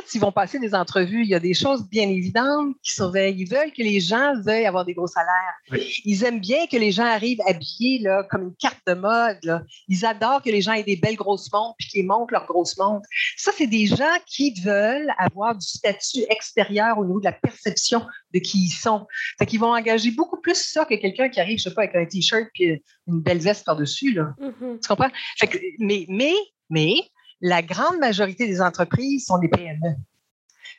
quand ils vont passer des entrevues, il y a des choses bien évidentes qui surveillent. Ils veulent que les gens veuillent avoir des gros salaires. Ils aiment bien que les gens arrivent habillés là, comme une carte de mode. Ils adorent que les gens aient des belles grosses montres puis qu'ils montrent leurs grosses montres. Ça, c'est des gens qui veulent avoir du statut extérieur au niveau de la perception de qui ils sont. Fait qu'ils vont engager beaucoup plus ça que quelqu'un qui arrive, je sais pas, avec un T-shirt puis une belle veste par-dessus. Mm-hmm. Tu comprends? mais, mais, mais, la grande majorité des entreprises sont des PME.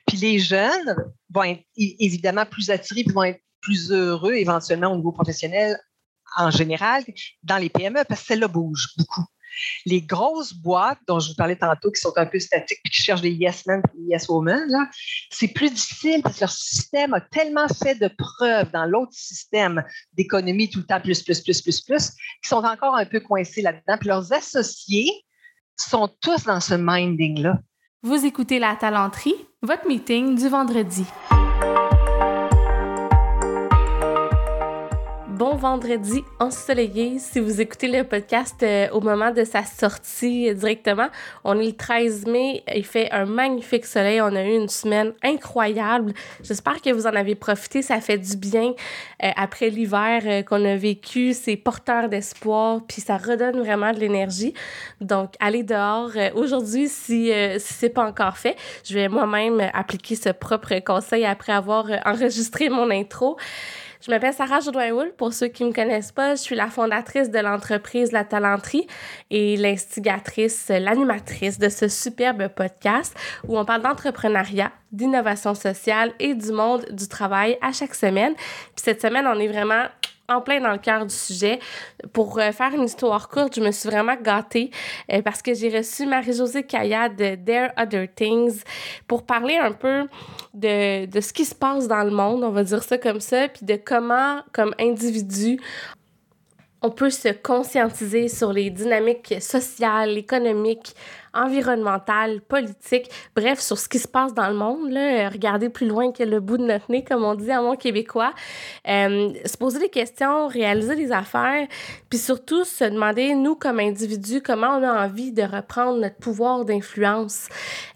Puis les jeunes vont être évidemment plus attirés, vont être plus heureux éventuellement au niveau professionnel en général dans les PME parce que celles-là bougent beaucoup. Les grosses boîtes dont je vous parlais tantôt, qui sont un peu statiques et qui cherchent des yes men et yes women, c'est plus difficile parce que leur système a tellement fait de preuves dans l'autre système d'économie tout le temps plus, plus, plus, plus, plus, qu'ils sont encore un peu coincés là-dedans. Puis leurs associés sont tous dans ce minding-là. Vous écoutez La Talenterie, votre meeting du vendredi. Bon vendredi ensoleillé. Si vous écoutez le podcast euh, au moment de sa sortie euh, directement, on est le 13 mai. Il fait un magnifique soleil. On a eu une semaine incroyable. J'espère que vous en avez profité. Ça fait du bien euh, après l'hiver qu'on a vécu. C'est porteur d'espoir, puis ça redonne vraiment de l'énergie. Donc, allez dehors. Aujourd'hui, si, si c'est pas encore fait, je vais moi-même appliquer ce propre conseil après avoir enregistré mon intro. Je m'appelle Sarah Jodoin-Wool. Pour ceux qui ne me connaissent pas, je suis la fondatrice de l'entreprise La Talenterie et l'instigatrice, l'animatrice de ce superbe podcast où on parle d'entrepreneuriat, d'innovation sociale et du monde du travail à chaque semaine. Puis cette semaine, on est vraiment en plein dans le cœur du sujet. Pour euh, faire une histoire courte, je me suis vraiment gâtée euh, parce que j'ai reçu Marie-Josée Kaya de Dare Other Things pour parler un peu de, de ce qui se passe dans le monde, on va dire ça comme ça, puis de comment, comme individu, on peut se conscientiser sur les dynamiques sociales, économiques, environnementale, politique, bref, sur ce qui se passe dans le monde, là, regarder plus loin que le bout de notre nez, comme on dit en mon québécois, euh, se poser des questions, réaliser des affaires, puis surtout se demander, nous, comme individus, comment on a envie de reprendre notre pouvoir d'influence.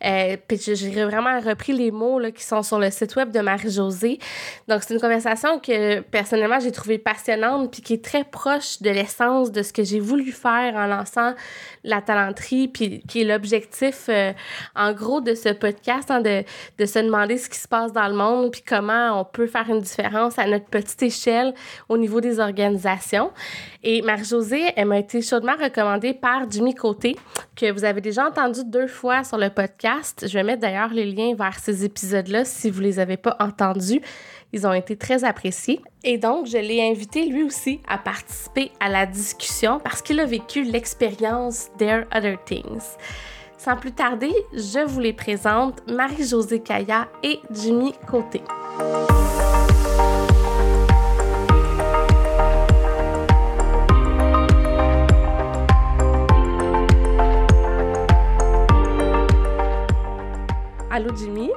Euh, puis j'ai vraiment repris les mots là, qui sont sur le site web de Marie-Josée. Donc, c'est une conversation que, personnellement, j'ai trouvée passionnante, puis qui est très proche de l'essence de ce que j'ai voulu faire en lançant la talenterie, puis qui est l'objectif, euh, en gros, de ce podcast, hein, de, de, se demander ce qui se passe dans le monde, puis comment on peut faire une différence à notre petite échelle au niveau des organisations. Et Marie-Josée, elle m'a été chaudement recommandée par Jimmy Côté, que vous avez déjà entendu deux fois sur le podcast. Je vais mettre d'ailleurs les liens vers ces épisodes-là si vous les avez pas entendus. Ils ont été très appréciés. Et donc, je l'ai invité lui aussi à participer à la discussion parce qu'il a vécu l'expérience There Other Things. Sans plus tarder, je vous les présente Marie-Josée Kaya et Jimmy Côté. Allô, Jimmy?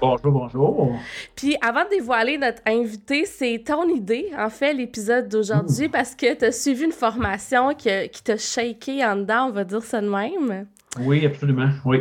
Bonjour, bonjour. Puis avant de dévoiler notre invité, c'est ton idée, en fait, l'épisode d'aujourd'hui, parce que tu as suivi une formation qui, qui t'a shaké en dedans, on va dire ça de même. Oui, absolument, oui.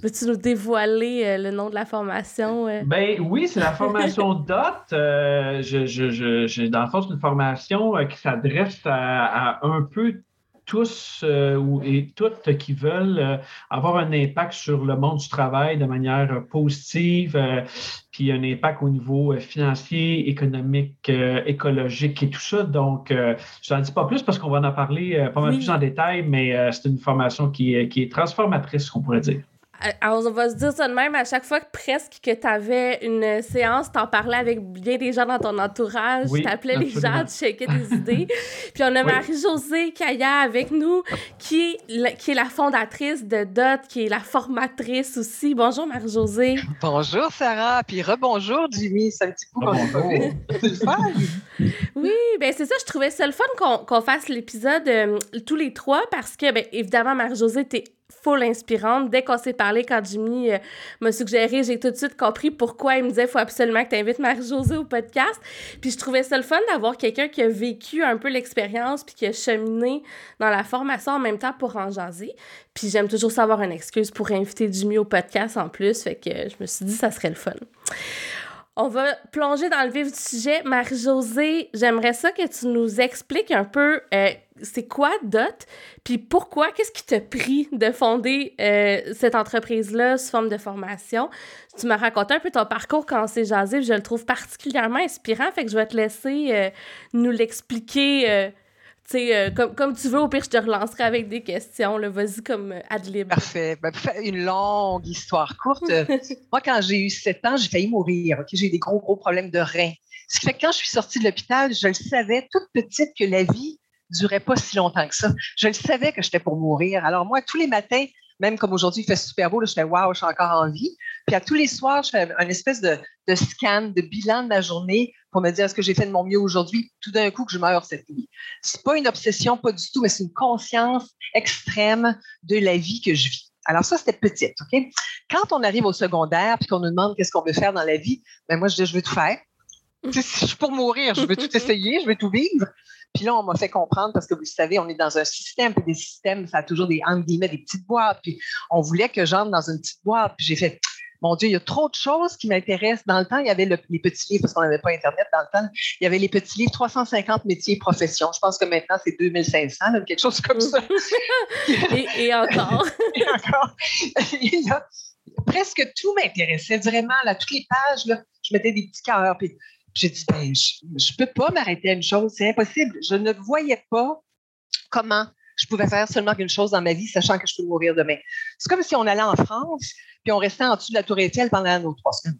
Peux-tu nous dévoiler euh, le nom de la formation? Euh? Ben oui, c'est la formation DOT. Euh, je, je, je, dans le fond, c'est une formation qui s'adresse à, à, un peu tous euh, et toutes qui veulent euh, avoir un impact sur le monde du travail de manière positive, euh, puis un impact au niveau financier, économique, écologique et tout ça. Donc, je n'en dis pas plus parce qu'on va en parler pas mal plus en détail, mais c'est une formation qui, qui est transformatrice, qu'on pourrait dire. Euh, on va se dire ça de même, à chaque fois que presque que tu avais une séance, tu en parlais avec bien des gens dans ton entourage, tu appelais les gens, tu checkais des idées. Puis on a Marie-Josée Kaya avec nous, qui est, la, qui est la fondatrice de DOT, qui est la formatrice aussi. Bonjour Marie-Josée. Bonjour Sarah, puis rebonjour Jimmy, c'est un petit coup Oui, ben c'est ça, je trouvais ça le fun qu'on fasse l'épisode euh, tous les trois parce que, ben, évidemment, Marie-Josée, t'es full inspirante. Dès qu'on s'est parlé, quand Jimmy euh, m'a suggéré, j'ai tout de suite compris pourquoi il me disait faut absolument que tu invites Marie-Josée au podcast. Puis je trouvais ça le fun d'avoir quelqu'un qui a vécu un peu l'expérience puis qui a cheminé dans la formation en même temps pour en jaser. Puis j'aime toujours savoir une excuse pour inviter Jimmy au podcast en plus. Fait que je me suis dit ça serait le fun. On va plonger dans le vif du sujet. Marie-Josée, j'aimerais ça que tu nous expliques un peu euh, c'est quoi DOT, puis pourquoi, qu'est-ce qui t'a pris de fonder euh, cette entreprise-là sous forme de formation? Tu m'as raconté un peu ton parcours quand c'est jasé, je le trouve particulièrement inspirant, fait que je vais te laisser euh, nous l'expliquer euh, comme, comme tu veux, au pire, je te relancerai avec des questions. Vas-y comme ad lib. Parfait. Ben, une longue histoire courte. Moi, quand j'ai eu 7 ans, j'ai failli mourir. J'ai eu des gros, gros problèmes de reins. Ce qui fait que quand je suis sortie de l'hôpital, je le savais toute petite que la vie durait pas si longtemps que ça. Je le savais que j'étais pour mourir. Alors moi, tous les matins, même comme aujourd'hui, il fait super beau, je fais waouh, je suis encore en vie. Puis à tous les soirs, je fais un espèce de, scan, de bilan de la journée pour me dire est-ce que j'ai fait de mon mieux aujourd'hui, tout d'un coup que je meurs cette nuit. C'est pas une obsession, pas du tout, mais c'est une conscience extrême de la vie que je vis. Alors ça, c'était petite, OK? Quand on arrive au secondaire puis qu'on nous demande qu'est-ce qu'on veut faire dans la vie, ben moi, je dis, je veux tout faire. Si je suis pour mourir, je veux tout essayer, je veux tout vivre. Puis là, on m'a fait comprendre, parce que vous le savez, on est dans un système, puis des systèmes, ça a toujours des, entre guillemets, des petites boîtes. Puis on voulait que j'entre dans une petite boîte. Puis j'ai fait, mon Dieu, il y a trop de choses qui m'intéressent. Dans le temps, il y avait les petits livres, parce qu'on n'avait pas Internet dans le temps. Il y avait les petits livres 350 métiers et professions. Je pense que maintenant, c'est 2500, quelque chose comme ça. et, encore. et encore. presque tout m'intéressait vraiment. Là, toutes les pages, là, je mettais des petits cœurs. Puis j'ai dit, ben, je ne peux pas m'arrêter à une chose, c'est impossible. Je ne voyais pas comment je pouvais faire seulement qu'une chose dans ma vie, sachant que je peux mourir demain. C'est comme si on allait en France, puis on restait en dessous de la Tour Eiffel pendant nos trois semaines.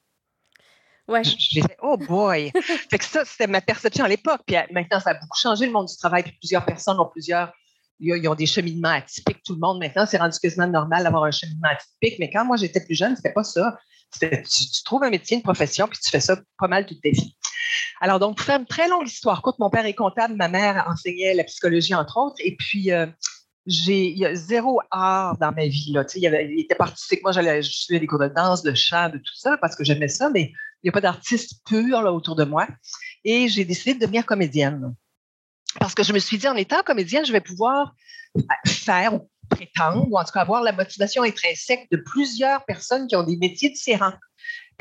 Ouais. J'ai fait, oh boy! fait que ça, c'était ma perception à l'époque. Puis maintenant, ça a beaucoup changé, le monde du travail. Puis plusieurs personnes ont plusieurs. Ils ont des cheminements atypiques. Tout le monde, maintenant, c'est rendu quasiment normal d'avoir un cheminement atypique. Mais quand moi, j'étais plus jeune, c'était pas ça. Tu, tu, trouves un métier, une profession, puis tu fais ça pas mal toute ta vie. Alors, donc, pour faire une très longue histoire courte, mon père est comptable, ma mère enseignait la psychologie, entre autres, et puis euh, j'ai il y a zéro art dans ma vie. Là. Il, avait, il était parti, c'est que moi, j'allais, suivais des cours de danse, de chant, de tout ça, parce que j'aimais ça, mais il n'y a pas d'artiste pur là, autour de moi. Et j'ai décidé de devenir comédienne. Parce que je me suis dit, en étant comédienne, je vais pouvoir faire ou prétendre, ou en tout cas avoir la motivation intrinsèque de plusieurs personnes qui ont des métiers différents.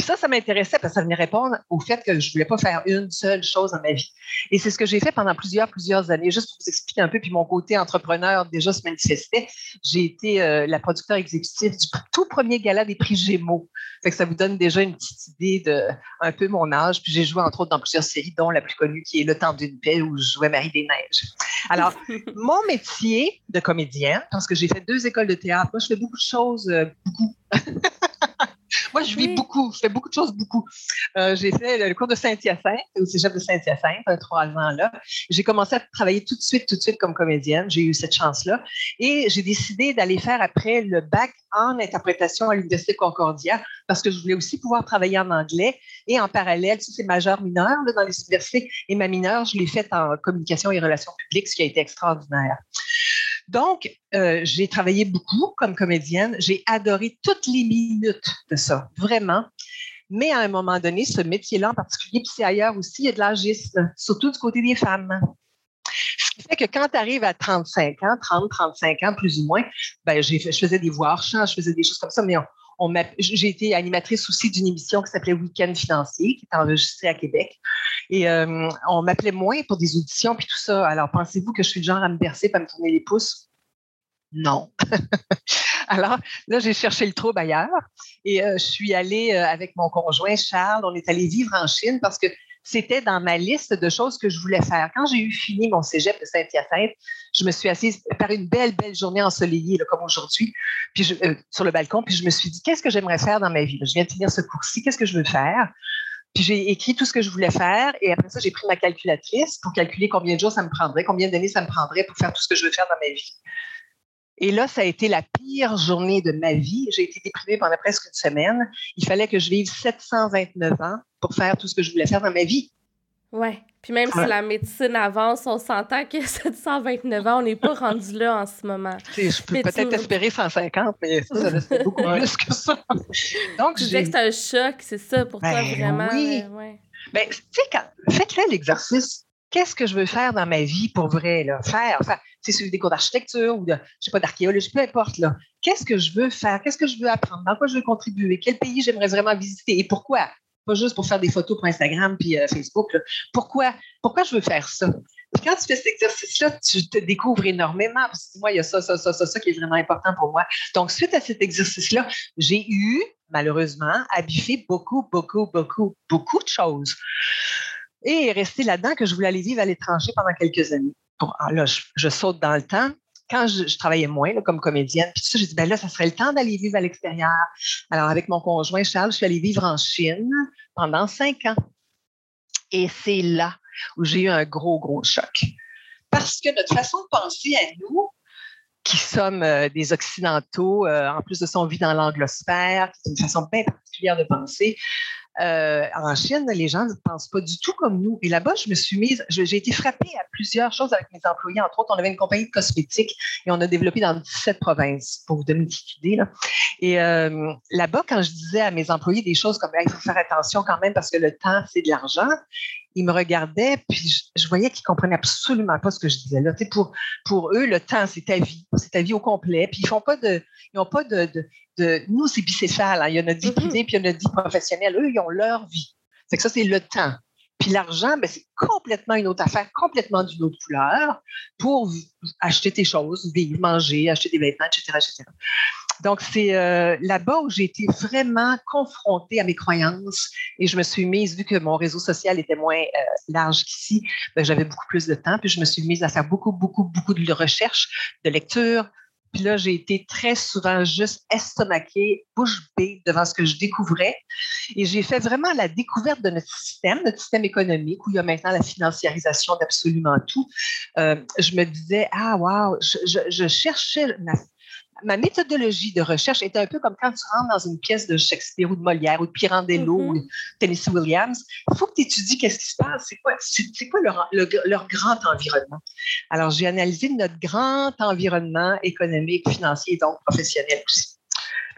Puis ça, ça m'intéressait parce que ça venait répondre au fait que je ne voulais pas faire une seule chose dans ma vie. Et c'est ce que j'ai fait pendant plusieurs, plusieurs années. Juste pour vous expliquer un peu, puis mon côté entrepreneur déjà se manifestait. J'ai été euh, la producteur exécutive du tout premier gala des prix Gémeaux. Fait que ça vous donne déjà une petite idée de un peu mon âge. Puis j'ai joué entre autres dans plusieurs séries, dont la plus connue qui est Le temps d'une paix où je jouais Marie des Neiges. Alors, mon métier de comédien, parce que j'ai fait deux écoles de théâtre, moi je fais beaucoup de choses, euh, beaucoup. Moi, je vis beaucoup, je fais beaucoup de choses beaucoup. Euh, j'ai fait le cours de Saint-Hyacinthe, au cégep de Saint-Hyacinthe, trois ans là. J'ai commencé à travailler tout de suite, tout de suite comme comédienne. J'ai eu cette chance-là. Et j'ai décidé d'aller faire après le bac en interprétation à l'Université Concordia parce que je voulais aussi pouvoir travailler en anglais. Et en parallèle, tu c'est majeur mineur dans les universités. Et ma mineure, je l'ai faite en communication et relations publiques, ce qui a été extraordinaire. Donc, euh, j'ai travaillé beaucoup comme comédienne. J'ai adoré toutes les minutes de ça, vraiment. Mais à un moment donné, ce métier-là en particulier, puis c'est ailleurs aussi, il y a de l'agisme, surtout du côté des femmes. Ce qui fait que quand tu arrives à 35 ans, 30, 35 ans plus ou moins, ben, je faisais des voix hors je faisais des choses comme ça, mais on, j'ai été animatrice aussi d'une émission qui s'appelait Week-end financier, qui est enregistrée à Québec. Et euh, on m'appelait moins pour des auditions puis tout ça. Alors, pensez-vous que je suis le genre à me bercer, pas me tourner les pouces? Non. Alors, là, j'ai cherché le trouble ailleurs et euh, je suis allée euh, avec mon conjoint Charles. On est allé vivre en Chine parce que c'était dans ma liste de choses que je voulais faire. Quand j'ai eu fini mon cégep de Saint-Hyacinthe, je me suis assise par une belle, belle journée ensoleillée, comme aujourd'hui, puis sur le balcon, puis je me suis dit, qu'est-ce que j'aimerais faire dans ma vie? Je viens de finir ce cours-ci, qu'est-ce que je veux faire? Puis j'ai écrit tout ce que je voulais faire et après ça, j'ai pris ma calculatrice pour calculer combien de jours ça me prendrait, combien d'années ça me prendrait pour faire tout ce que je veux faire dans ma vie. Et là, ça a été la pire journée de ma vie. J'ai été déprimée pendant presque une semaine. Il fallait que je vive 729 ans pour faire tout ce que je voulais faire dans ma vie. Oui. Puis même si la médecine avance, on s'entend que 729 ans, on n'est pas rendu là en ce moment. Je peux peut-être espérer 150, mais ça, ça reste beaucoup plus que ça. Donc, je disais que c'est un choc, c'est ça pour toi ben vraiment. Oui. Ouais. Ben, tu sais, faites-le l'exercice. Qu'est-ce que je veux faire dans ma vie pour vrai? Là? Faire, enfin, c'est suivre des cours d'architecture ou de, je sais pas, d'archéologie, peu importe. Là. Qu'est-ce que je veux faire? Qu'est-ce que je veux apprendre? Dans quoi je veux contribuer? Quel pays j'aimerais vraiment visiter? Et pourquoi? Pas juste pour faire des photos pour Instagram puis euh, Facebook. Pourquoi, pourquoi je veux faire ça? Quand tu fais cet exercice-là, tu te découvres énormément parce que moi, il y a ça, ça, ça, ça, ça qui est vraiment important pour moi. Donc, suite à cet exercice-là, j'ai eu, malheureusement, à biffer beaucoup, beaucoup, beaucoup, beaucoup de choses. Et rester là-dedans que je voulais aller vivre à l'étranger pendant quelques années. Ah, là, je, saute dans le temps quand je, travaillais moins comme comédienne, puis tout ça, j'ai dit, ben là, ça serait le temps d'aller vivre à l'extérieur. Alors, avec mon conjoint Charles, je suis allée vivre en Chine pendant cinq ans. Et c'est là où j'ai eu un gros, gros choc. Parce que notre façon de penser à nous, qui sommes euh, des Occidentaux, euh, en plus de ça, on vit dans l'anglosphère, qui est une façon bien particulière de penser, euh, en Chine, les gens ne pensent pas du tout comme nous. Et là-bas, je me suis mise, j'ai été frappée à plusieurs choses avec mes employés. Entre autres, on avait une compagnie de cosmétiques et on a développé dans 17 provinces, pour vous donner une petite idée. Et euh, là-bas, quand je disais à mes employés des choses comme il faut faire attention quand même parce que le temps, c'est de l'argent, ils me regardaient, puis je, voyais qu'ils comprenaient absolument pas ce que je disais là. pour, pour eux, le temps, c'est ta vie. C'est ta vie au complet. Puis ils font pas de. Ils n'ont pas de, Nous, c'est bicéphale. Hein. Il y a notre vie mm-hmm. puis il y a notre vie professionnelle. Eux, ils ont leur vie. C'est que ça, c'est le temps. Puis l'argent, ben, c'est complètement une autre affaire, complètement d'une autre couleur pour acheter tes choses, vivre, manger, acheter des vêtements, etc. etc. Donc, c'est euh, là-bas où j'ai été vraiment confrontée à mes croyances et je me suis mise, vu que mon réseau social était moins euh, large qu'ici, ben, j'avais beaucoup plus de temps, puis je me suis mise à faire beaucoup, beaucoup, beaucoup de recherches, de lecture, puis là, j'ai été très souvent juste estomaquée, bouche bée devant ce que je découvrais. Et j'ai fait vraiment la découverte de notre système, notre système économique, où il y a maintenant la financiarisation d'absolument tout. Euh, je me disais, ah, wow, je, je, je cherchais ma ma méthodologie de recherche est un peu comme quand tu rentres dans une pièce de Shakespeare ou de Molière ou de Pirandello mm-hmm. ou de Tennessee Williams. Il faut que tu étudies qu'est-ce qui se passe, c'est quoi, c'est, quoi leur, leur, grand environnement. Alors, j'ai analysé notre grand environnement économique, financier et donc professionnel aussi.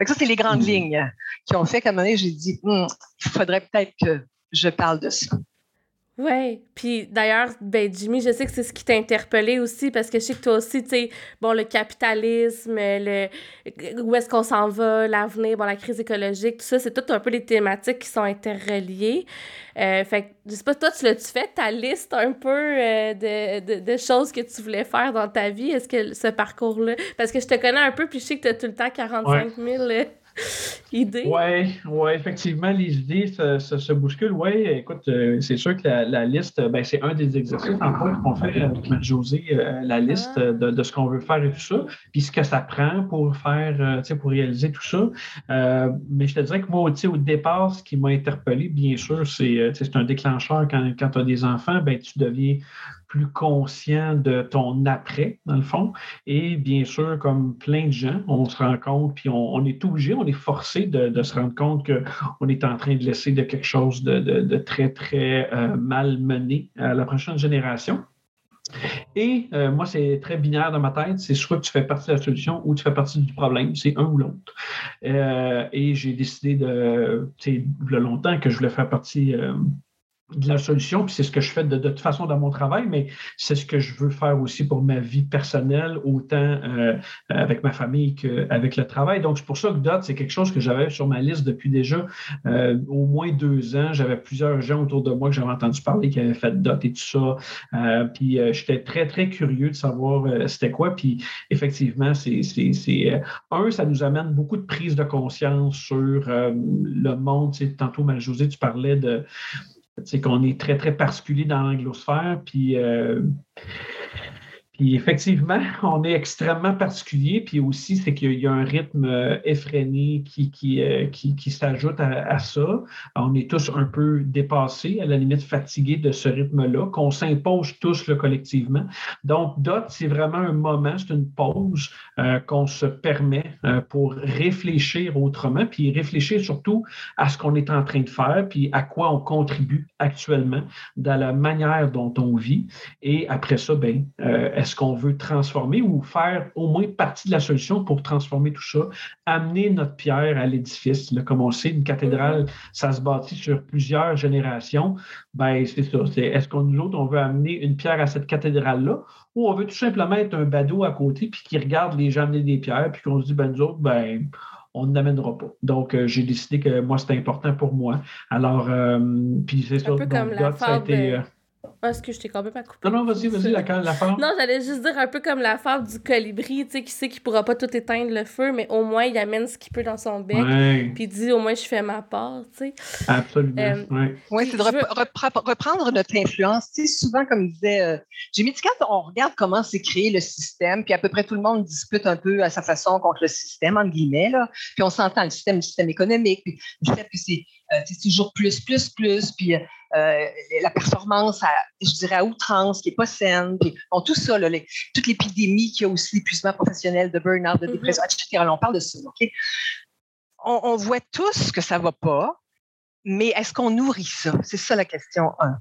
ça, c'est les grandes mm-hmm. lignes qui ont fait qu'à un moment donné, j'ai dit, il faudrait peut-être que je parle de ça. Ouais, puis d'ailleurs, ben Jimmy, je sais que c'est ce qui t'a interpellé aussi parce que je sais que toi aussi, tu sais, bon, le capitalisme, le où est-ce qu'on s'en va, l'avenir, bon, la crise écologique, tout ça, c'est tout un peu les thématiques qui sont interreliées. Euh, fait que, je sais pas, toi, tu l'as-tu fait ta liste un peu euh, de, de, de, choses que tu voulais faire dans ta vie? Est-ce que ce parcours-là, parce que je te connais un peu, puis je sais que tu as tout le temps 45 000 idées. Oui, ouais, effectivement, les idées se, se, bousculent. Oui, écoute, euh, c'est sûr que la, liste, ben, c'est un des exercices en qu'on fait avec Marie-Josée, euh, la liste ah. de, de, ce qu'on veut faire et tout ça, puis ce que ça prend pour faire, euh, tu sais, pour réaliser tout ça. mais je te dirais que moi, au départ, ce qui m'a interpellé, bien sûr, c'est un déclencheur quand, quand tu as des enfants, ben, tu deviens plus conscient de ton après, dans le fond. Et bien sûr, comme plein de gens, on se rend compte, puis on, est obligé, on est forcé de, se rendre compte qu'on est en train de laisser de quelque chose de, très, très euh, mal mené à la prochaine génération. Et euh, moi, c'est très binaire dans ma tête. C'est soit que tu fais partie de la solution ou tu fais partie du problème. C'est un ou l'autre. Euh, et j'ai décidé de, sais, longtemps que je voulais faire partie de la solution, puis c'est ce que je fais de, toute façon dans mon travail, mais c'est ce que je veux faire aussi pour ma vie personnelle, autant euh, avec ma famille qu'avec le travail. Donc, c'est pour ça que DOT, c'est quelque chose que j'avais sur ma liste depuis déjà euh, au moins deux ans. J'avais plusieurs gens autour de moi que j'avais entendu parler qui avaient fait DOT et tout ça. Euh, puis, j'étais très, très curieux de savoir c'était quoi. Puis, effectivement, c'est, un, ça nous amène beaucoup de prise de conscience sur le monde. Tantôt, Marie-Josée, tu parlais de c'est qu'on est très, très particulier dans l'anglosphère. Puis, euh, Puis effectivement, on est extrêmement particulier, puis aussi, c'est qu'il y a un rythme euh, effréné qui, qui, euh, qui, qui s'ajoute à, ça. On est tous un peu dépassés, à la limite fatigués de ce rythme-là, qu'on s'impose tous le collectivement. Donc, DOT, c'est vraiment un moment, c'est une pause euh, qu'on se permet pour réfléchir autrement, puis réfléchir surtout à ce qu'on est en train de faire, puis à quoi on contribue actuellement dans la manière dont on vit. Et après ça, ben, est-ce qu'on veut transformer ou faire au moins partie de la solution pour transformer tout ça, amener notre pierre à l'édifice. Comme on sait, une cathédrale, ça se bâtit sur plusieurs générations. Ben, c'est ça. C'est, est-ce qu'on nous autres, on veut amener une pierre à cette cathédrale-là ou on veut tout simplement être un badaud à côté puis qui regarde les gens amener des pierres puis qu'on se dit, ben, nous autres, ben, on n'amènera pas. Donc, euh, j'ai décidé que moi, c'était important pour moi. Alors, euh, puis c'est ça. Un peu comme la ça est-ce que je t'ai complètement coupé? Non, non, vas-y, vas-y, la, la femme. Non, j'allais juste dire un peu comme la femme du colibri, tu sais, qui sait qu'il pourra pas tout éteindre le feu, mais au moins il amène ce qu'il peut dans son bec. Puis il dit au moins je fais ma part, tu sais. Absolument. Euh, oui, ouais, c'est de reprendre notre influence. Tu sais, souvent, comme disait euh, Jimmy Ticat, on regarde comment s'est créé le système, puis à peu près tout le monde dispute un peu à sa façon contre le système, entre guillemets, là. Puis on s'entend le système, le système économique, puis le fait que c'est euh, toujours plus, plus, plus, puis euh, la performance, à, je dirais, à outrance, qui n'est pas saine. Puis, tout ça, toute l'épidémie qui a aussi l'épuisement professionnel, de burn-out, de mm-hmm. dépression, etc. on parle de ça. OK? On, voit tous que ça ne va pas, mais est-ce qu'on nourrit ça? C'est ça la question 1.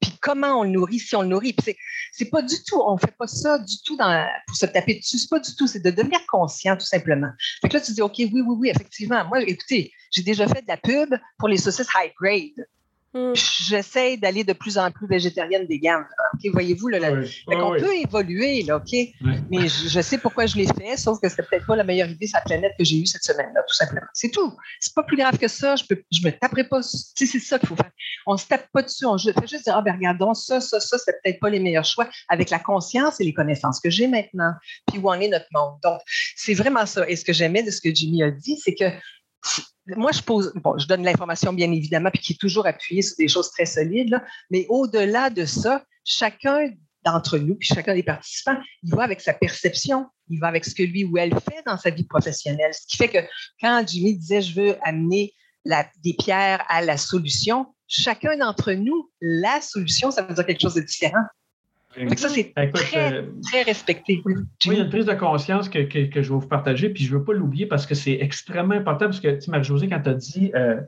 Puis comment on le nourrit, si on le nourrit? Puis c'est pas du tout, on fait pas ça du tout dans, pour se taper dessus. C'est pas du tout, c'est de devenir conscient, tout simplement. Fait que là, tu dis, OK, oui, oui, oui, effectivement. Moi, écoutez, j'ai déjà fait de la pub pour les saucisses high grade. Hmm. J'essaie d'aller de plus en plus végétarienne des gammes. voyez-vous, là, on peut évoluer, là, OK? Mais je, sais pourquoi je l'ai fait, sauf que c'était peut-être pas la meilleure idée sur la planète que j'ai eue cette semaine-là, tout simplement. C'est tout. C'est pas plus grave que ça. Je, peux, je me taperai pas. c'est ça qu'il faut faire. On se tape pas dessus. On fait juste dire, ah, ben regardons, ça, ça, ça, c'est peut-être pas les meilleurs choix avec la conscience et les connaissances que j'ai maintenant, puis où en est notre monde? Donc, c'est vraiment ça. Et ce que j'aimais de ce que Jimmy a dit, c'est que moi, je pose, bon, je donne l'information bien évidemment, puis qui est toujours appuyée sur des choses très solides, mais au-delà de ça, chacun d'entre nous, puis chacun des participants, il va avec sa perception, il va avec ce que lui ou elle fait dans sa vie professionnelle. Ce qui fait que quand Jimmy disait je veux amener des pierres à la solution, chacun d'entre nous, la solution, ça veut dire quelque chose de différent ça, c'est très, euh, très respecté. Oui, il y a une prise de conscience que, que, je vais vous partager, puis je ne veux pas l'oublier parce que c'est extrêmement important, parce que, tu sais, Marie-Josée, quand tu as dit euh,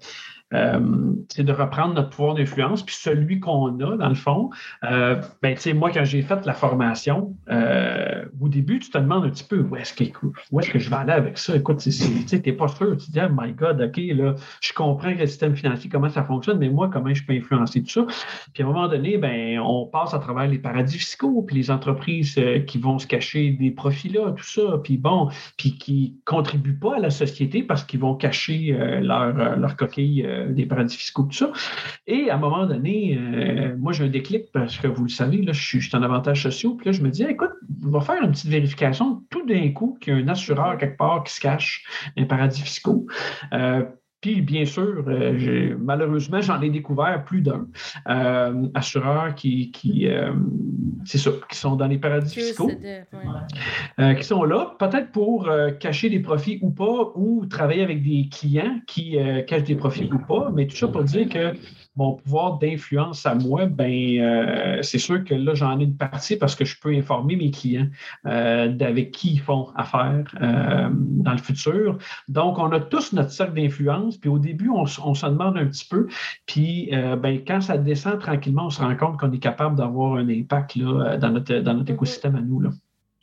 euh, c'est de reprendre notre pouvoir d'influence, puis celui qu'on a, dans le fond. Euh, ben, moi, quand j'ai fait la formation, euh, au début, tu te demandes un petit peu où est-ce que, est-ce que je vais aller avec ça? Écoute, tu n'es pas sûr. Tu te dis, oh my God, OK, là, je comprends le système financier, comment ça fonctionne, mais moi, comment je peux influencer tout ça? Puis à un moment donné, ben, on passe à travers les paradis fiscaux, puis les entreprises qui vont se cacher des profits là, tout ça, puis bon, puis qui ne contribuent pas à la société parce qu'ils vont cacher leur, leur coquille euh, des paradis fiscaux, tout ça. Et à un moment donné, euh, moi, j'ai un déclic parce que vous le savez, là, je, suis, en avantage sociaux. Puis là, je me dis, écoute, on va faire une petite vérification tout d'un coup qu'il y a un assureur quelque part qui se cache dans les paradis fiscaux. Euh, puis, bien sûr, malheureusement, j'en ai découvert plus d'un assureur qui, qui c'est ça, qui sont dans les paradis fiscaux, qui sont là, peut-être pour cacher des profits ou pas, ou travailler avec des clients qui cachent des profits ou pas, mais tout ça pour dire que mon pouvoir d'influence à moi, ben, euh, c'est sûr que là, j'en ai une partie parce que je peux informer mes clients euh, d'avec qui ils font affaire euh, dans le futur. Donc, on a tous notre cercle d'influence, puis au début, on, se demande un petit peu, puis ben, quand ça descend tranquillement, on se rend compte qu'on est capable d'avoir un impact là, dans, notre, dans notre mm-hmm. écosystème à nous. Là.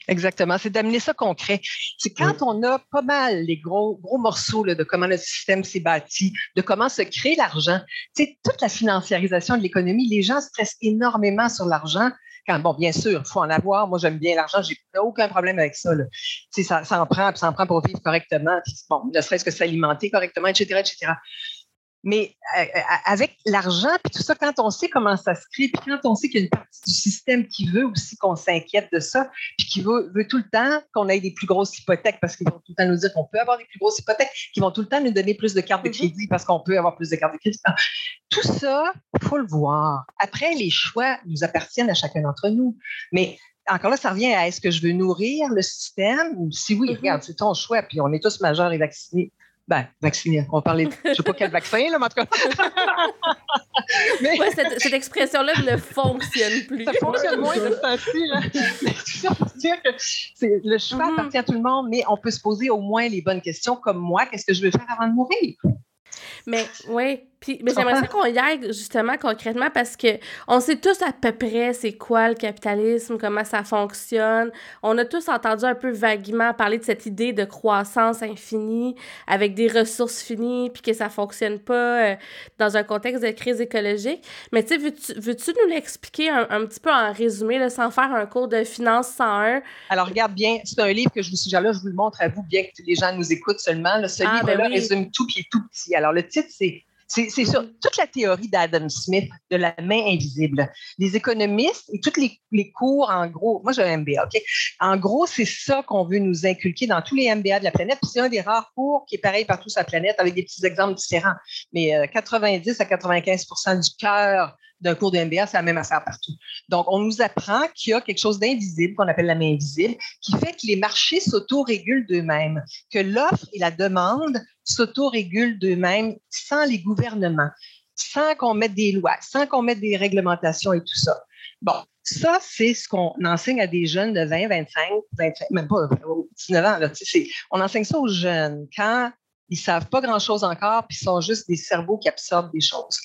Exactement. C'est d'amener ça concret. C'est quand on a pas mal les gros, gros morceaux de comment le système s'est bâti, de comment se crée l'argent. C'est toute la financiarisation de l'économie. Les gens stressent énormément sur l'argent. Quand, bon, bien sûr, il faut en avoir. Moi, j'aime bien l'argent. J'ai aucun problème avec ça. Là. Ça, ça en prend, puis ça en prend pour vivre correctement. ne serait-ce que s'alimenter correctement, etc., etc. Mais euh, euh, avec l'argent, puis tout ça, quand on sait comment ça se crée, puis quand on sait qu'il y a une partie du système qui veut aussi qu'on s'inquiète de ça, puis qui veut, veut tout le temps qu'on ait des plus grosses hypothèques parce qu'ils vont tout le temps nous dire qu'on peut avoir des plus grosses hypothèques, qui vont tout le temps nous donner plus de cartes de mm-hmm. crédit parce qu'on peut avoir plus de cartes de crédit. Tout ça, il faut le voir. Après, les choix nous appartiennent à chacun d'entre nous. Mais encore là, ça revient à est-ce que je veux nourrir le système? Si oui, mm-hmm. regarde, c'est ton choix, puis on est tous majeurs et vaccinés. Ben, vacciné. On parlait, je ne sais pas quel vaccin, là, mais en tout cas. mais... cette, expression-là ne fonctionne plus. Ça fonctionne moins de tout pour dire que le choix mm-hmm. appartient à tout le monde, mais on peut se poser au moins les bonnes questions, comme moi, qu'est-ce que je veux faire avant de mourir? Mais oui, puis mais j'aimerais qu'on y aille justement concrètement parce que on sait tous à peu près c'est quoi le capitalisme, comment ça fonctionne. On a tous entendu un peu vaguement parler de cette idée de croissance infinie avec des ressources finies puis que ça fonctionne pas euh, dans un contexte de crise écologique. Mais tu sais, veux-tu, nous l'expliquer un, petit peu en résumé, là, sans faire un cours de finance 101? Alors regarde bien, c'est un livre que je vous suggère là, je vous le montre à vous, bien que les gens nous écoutent seulement. ce ah, livre-là ben résume tout qui est tout petit. Alors le titre, c'est c'est sur toute la théorie d'Adam Smith de la main invisible. Les économistes et tous les, cours, en gros, moi j'ai un MBA, OK? En gros, c'est ça qu'on veut nous inculquer dans tous les MBA de la planète. c'est un des rares cours qui est pareil partout sur la planète avec des petits exemples différents. Mais 90 euh, à 95% du cœur d'un cours de MBA, c'est la même affaire partout. Donc, on nous apprend qu'il y a quelque chose d'invisible qu'on appelle la main invisible, qui fait que les marchés s'autorégulent d'eux-mêmes, que l'offre et la demande s'autorégulent d'eux-mêmes sans les gouvernements, sans qu'on mette des lois, sans qu'on mette des réglementations et tout ça. Bon, ça, c'est ce qu'on enseigne à des jeunes de 20, 25, 25 même pas 19 ans. Là, on enseigne ça aux jeunes quand ils savent pas grand-chose encore, puis ils sont juste des cerveaux qui absorbent des choses.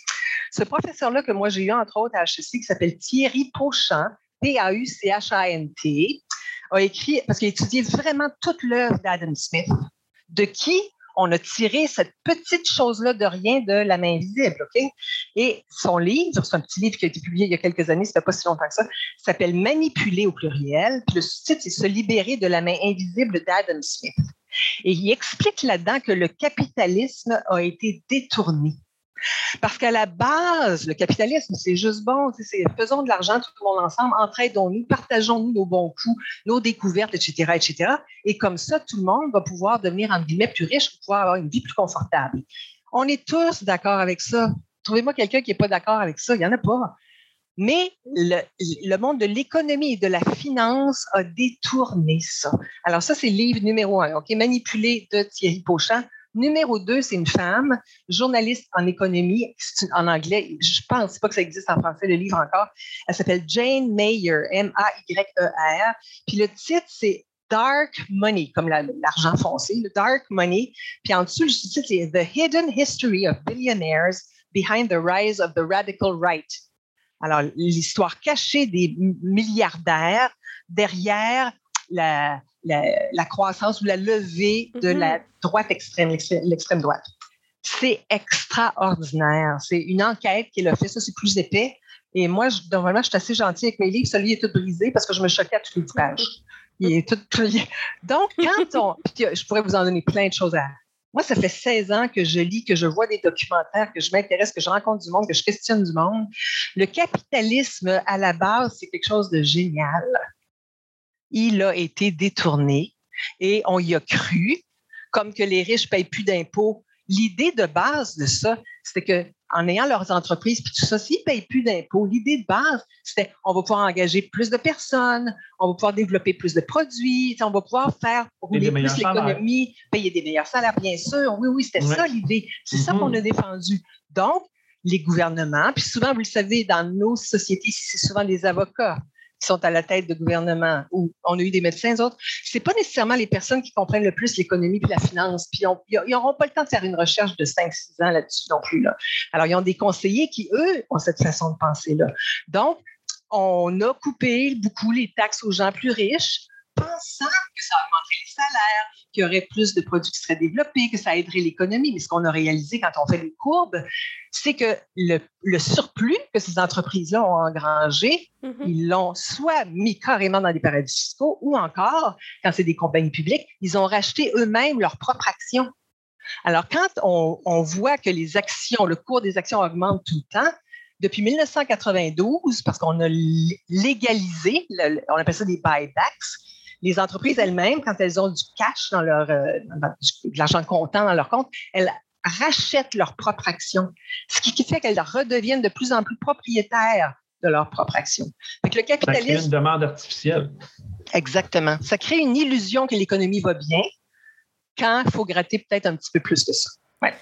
Ce professeur-là que moi j'ai eu, entre autres, à HEC, qui s'appelle Thierry Pauchant, P-A-U-C-H-A-N-T, a écrit, parce qu'il a étudié vraiment toute l'œuvre d'Adam Smith, de qui on a tiré cette petite chose-là de rien de la main invisible? Et son livre, c'est un petit livre qui a été publié il y a quelques années, c'était pas si longtemps que ça, s'appelle Manipuler au pluriel. Le sous-titre, c'est Se libérer de la main invisible d'Adam Smith. Et il explique là-dedans que le capitalisme a été détourné parce qu'à la base, le capitalisme, c'est juste bon, c'est faisons de l'argent tout le monde ensemble, entraidons-nous, partageons-nous nos bons coups, nos découvertes, etc., etc. Et comme ça, tout le monde va pouvoir devenir, en guillemets, plus riche, pouvoir avoir une vie plus confortable. On est tous d'accord avec ça. Trouvez-moi quelqu'un qui n'est pas d'accord avec ça. Il n'y en a pas. Mais le, monde de l'économie et de la finance a détourné ça. Alors ça, c'est le livre numéro un, OK? Manipulé de Thierry Pauchant. Numéro deux, c'est une femme, journaliste en économie, en anglais. Je pense pas que ça existe en français, le livre encore. Elle s'appelle Jane Mayer, M-A-Y-E-R. Puis le titre, c'est Dark Money, comme l'argent foncé, le Dark Money. Puis en dessous, le titre, c'est The Hidden History of Billionaires Behind the Rise of the Radical Right. Alors, l'histoire cachée des milliardaires derrière la, la, croissance ou la levée de la mm-hmm. droite extrême, l'extrême droite. C'est extraordinaire. C'est une enquête qu'il a fait. Ça, c'est plus épais. Et moi, je, normalement, je suis assez gentille avec mes livres. Celui est tout brisé parce que je me choquais à toutes les pages. Il est tout Donc, quand on. je pourrais vous en donner plein de choses à. Moi, ça fait 16 ans que je lis, que je vois des documentaires, que je m'intéresse, que je rencontre du monde, que je questionne du monde. Le capitalisme, à la base, c'est quelque chose de génial il a été détourné et on y a cru, comme que les riches ne payent plus d'impôts. L'idée de base de ça, c'était que en ayant leurs entreprises, puis tout ça, s'ils ne payent plus d'impôts, l'idée de base, c'était on va pouvoir engager plus de personnes, on va pouvoir développer plus de produits, on va pouvoir faire rouler plus l'économie, payer des meilleurs salaires, bien sûr. Oui, oui, c'était ça l'idée. C'est ça qu'on a mm-hmm. défendu. Donc, les gouvernements, puis souvent, vous le savez, dans nos sociétés ici, c'est souvent les avocats qui sont à la tête de gouvernement, ou on a eu des médecins, autres, c'est pas nécessairement les personnes qui comprennent le plus l'économie et la finance. Puis ils n'auront pas le temps de faire une recherche de 5-6 ans là-dessus non plus. Là. Alors, ils ont des conseillers qui, eux, ont cette façon de penser-là. Donc, on a coupé beaucoup les taxes aux gens plus riches pensant que ça augmenterait les salaires, qu'il y aurait plus de produits qui seraient développés, que ça aiderait l'économie. Mais ce qu'on a réalisé quand on fait les courbes, c'est que le, surplus que ces entreprises-là ont engrangé, mm-hmm. ils l'ont soit mis carrément dans des paradis fiscaux ou encore, quand c'est des compagnies publiques, ils ont racheté eux-mêmes leurs propres actions. Alors, quand on, on voit que les actions, le cours des actions augmente tout le temps, depuis 1992, parce qu'on a légalisé, on appelle ça des buybacks, les entreprises elles-mêmes, quand elles ont du cash dans leur, euh, de l'argent comptant dans leur compte, elles rachètent leurs propres actions, ce qui fait qu'elles redeviennent de plus en plus propriétaires de leur propre action. le capitalisme. Ça crée une demande artificielle. Exactement. Ça crée une illusion que l'économie va bien quand il faut gratter peut-être un petit peu plus que ça. Ouais.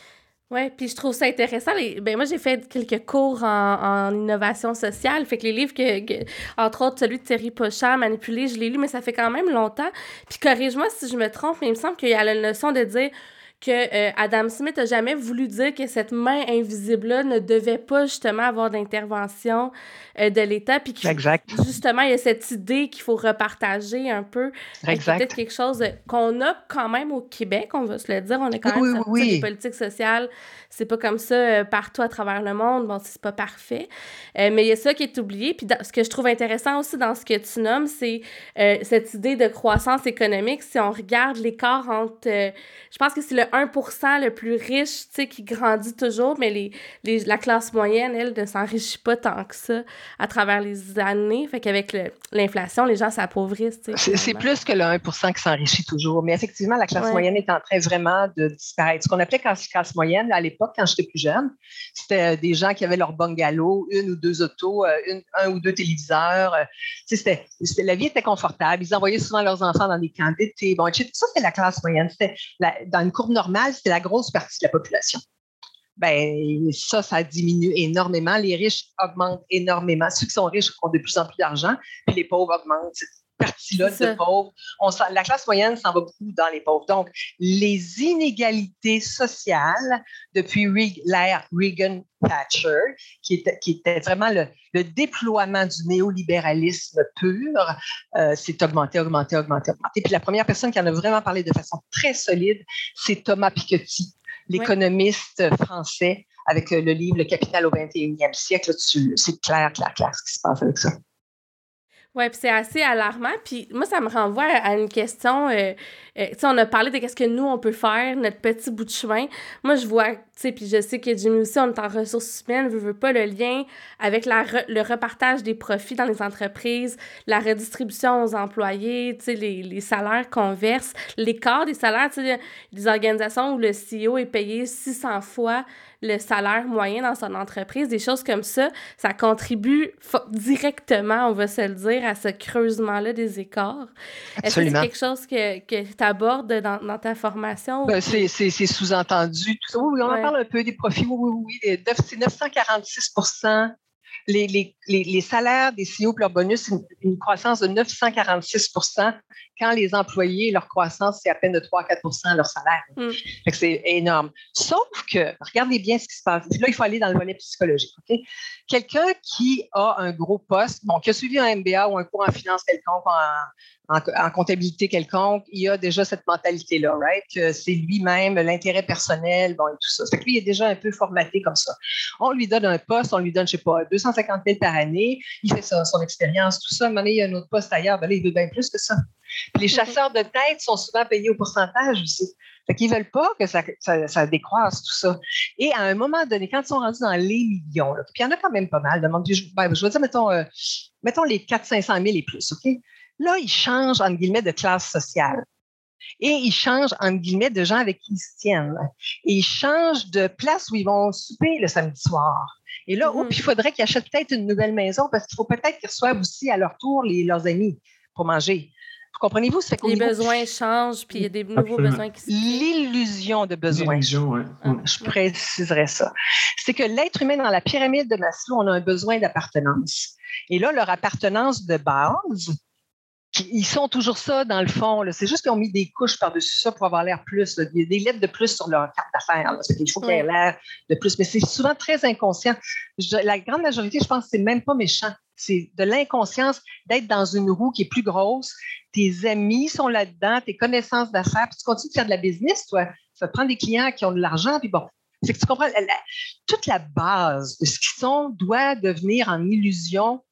Oui, puis je trouve ça intéressant. ben moi, j'ai fait quelques cours en, innovation sociale. Fait que les livres, que, entre autres celui de Thierry Pochard, Manipulé, je l'ai lu, mais ça fait quand même longtemps. Puis corrige-moi si je me trompe, mais il me semble qu'il y a la notion de dire que euh, Adam Smith n'a jamais voulu dire que cette main invisible-là ne devait pas justement avoir d'intervention euh, de l'État. Puis justement, il y a cette idée qu'il faut repartager un peu. Exact. Peut-être quelque chose qu'on a quand même au Québec, on va se le dire. On est quand même oui, des politiques sociales. C'est pas comme ça euh, partout à travers le monde. Bon, c'est pas parfait. mais il y a ça qui est oublié. Puis ce que je trouve intéressant aussi dans ce que tu nommes, c'est cette idée de croissance économique. Si on regarde l'écart entre. je pense que c'est le 1% le plus riche, tu sais, qui grandit toujours, mais les, les, la classe moyenne, elle, ne s'enrichit pas tant que ça à travers les années. Fait qu'avec l'inflation, les gens s'appauvrissent. C'est plus que le 1 qui s'enrichit toujours. Mais effectivement, la classe moyenne est en train vraiment de disparaître. Ce qu'on appelait classe, classe moyenne à l'époque, quand j'étais plus jeune, c'était des gens qui avaient leur bungalow, une ou deux autos, euh, une, un ou deux téléviseurs. Euh, c'était, la vie était confortable. Ils envoyaient souvent leurs enfants dans des camps d'été. Bon, ça, c'était la classe moyenne. C'était dans une courbe normale, c'était la grosse partie de la population. Ben, ça, ça diminue énormément. Les riches augmentent énormément. Ceux qui sont riches ont de plus en plus d'argent, puis les pauvres augmentent. Partie-là de pauvres, on, la classe moyenne s'en va beaucoup dans les pauvres. Donc, les inégalités sociales depuis l'ère Reagan-Thatcher, qui était, qui était vraiment le, déploiement du néolibéralisme pur, euh, s'est augmenté, augmenté, augmenté, augmenté. Puis la première personne qui en a vraiment parlé de façon très solide, c'est Thomas Piketty l'économiste français avec le livre Le Capital au 21e siècle. C'est clair, clair, clair ce qui se passe avec ça. Oui, puis c'est assez alarmant. Puis moi, ça me renvoie à une question. Euh, euh, tu sais, on a parlé de qu'est-ce que nous, on peut faire, notre petit bout de chemin. Moi, je vois, tu sais, puis je sais que Jimmy aussi, on est en ressources humaines, ne veut pas le lien avec le repartage des profits dans les entreprises, la redistribution aux employés, tu sais, les, les salaires qu'on verse, l'écart des salaires, tu sais, des organisations où le CEO est payé 600 fois le salaire moyen dans son entreprise, des choses comme ça, ça contribue directement, on va se le dire, à ce creusement-là des écarts. Est-ce que c'est quelque chose que, que tu abordes dans, dans, ta formation? Ben, c'est sous-entendu. Oui, on en parle un peu des profits. Oui, oui, oui. C'est 946 les, les, les, salaires des CEO et leur bonus, c'est une, croissance de 946 quand les employés, leur croissance, c'est à peine de 3-4% leur salaire. Mm. C'est énorme. Sauf que, regardez bien ce qui se passe. Là, il faut aller dans le volet psychologique. Quelqu'un qui a un gros poste, bon, qui a suivi un MBA ou un cours en finance quelconque, en, en, comptabilité quelconque, il a déjà cette mentalité-là, right? Que c'est lui-même, l'intérêt personnel, bon, et tout ça. Fait que lui, il est déjà un peu formaté comme ça. On lui donne un poste, on lui donne, je sais pas, 250 000 par année, il fait son expérience, tout ça. Maintenant, il y a un autre poste ailleurs, ben là, il veut bien plus que ça les chasseurs de tête sont souvent payés au pourcentage aussi. Fait qu'ils veulent pas que ça, ça, décroisse, tout ça. Et à un moment donné, quand ils sont rendus dans les millions, puis il y en a quand même pas mal, de monde, je, ben, je veux dire, mettons, euh, mettons les 400-500 000 et plus, OK? Là, ils changent, entre guillemets, de classe sociale. Et ils changent, entre guillemets, de gens avec qui ils se tiennent. Et ils changent de place où ils vont souper le samedi soir. Et là, mm-hmm. il faudrait qu'ils achètent peut-être une nouvelle maison parce qu'il faut peut-être qu'ils reçoivent aussi à leur tour les, leurs amis pour manger. Comprenez-vous? Les besoins changent, puis il y a des nouveaux besoins qui L'illusion de besoin. Ah, je préciserai ça. C'est que l'être humain, dans la pyramide de Maslow, on a un besoin d'appartenance. Et là, leur appartenance de base, ils sont toujours ça dans le fond. C'est juste qu'ils ont mis des couches par-dessus ça pour avoir l'air plus. Il y a des lettres de plus sur leur carte d'affaires. Il faut qu'il y ait l'air de plus. Mais c'est souvent très inconscient. la grande majorité, je pense, c'est même pas méchant. C'est de l'inconscience d'être dans une roue qui est plus grosse. Tes amis sont là-dedans, tes connaissances d'affaires, puis tu continues de faire de la business, toi. Ça te prend des clients qui ont de l'argent, puis bon. C'est que tu comprends, toute la base de ce qu'ils sont doit devenir en illusion,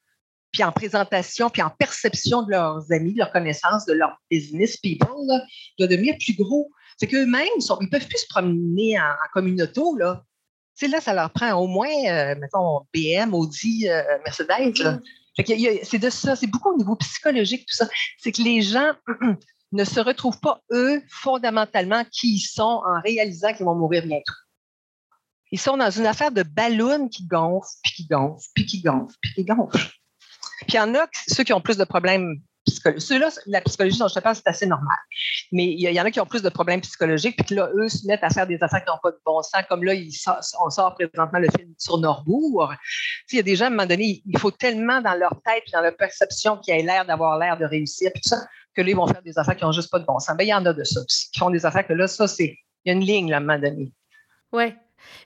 puis en présentation, puis en perception de leurs amis, de leurs connaissances, de leur business people, doit devenir plus gros. C'est qu'eux-mêmes, ils ne peuvent plus se promener en, communauté, sais, là, ça leur prend au moins, euh, mettons, BM, Audi, euh, Mercedes. C'est de ça, c'est beaucoup au niveau psychologique, tout ça. C'est que les gens ne se retrouvent pas, eux, fondamentalement, qui ils sont en réalisant qu'ils vont mourir bientôt. Ils sont dans une affaire de ballon qui gonfle, puis qui gonfle, puis qui gonfle, puis qui gonfle. Puis il y en a, ceux qui ont plus de problèmes Ceux-là, la psychologie dont je te parle, c'est assez normal. Mais il y, en a qui ont plus de problèmes psychologiques, puis là, eux se mettent à faire des affaires qui n'ont pas de bon sens. Comme là, on sort présentement le film sur Norbourg. Il y a des gens, à un moment donné, il faut tellement dans leur tête, dans leur perception, qu'ils aient l'air d'avoir l'air de réussir, puis tout ça, que là, ils vont faire des affaires qui n'ont juste pas de bon sens. Ben, il y en a de ça qui font des affaires que là, ça, c'est. Il y a une ligne, là, à un moment donné. Oui.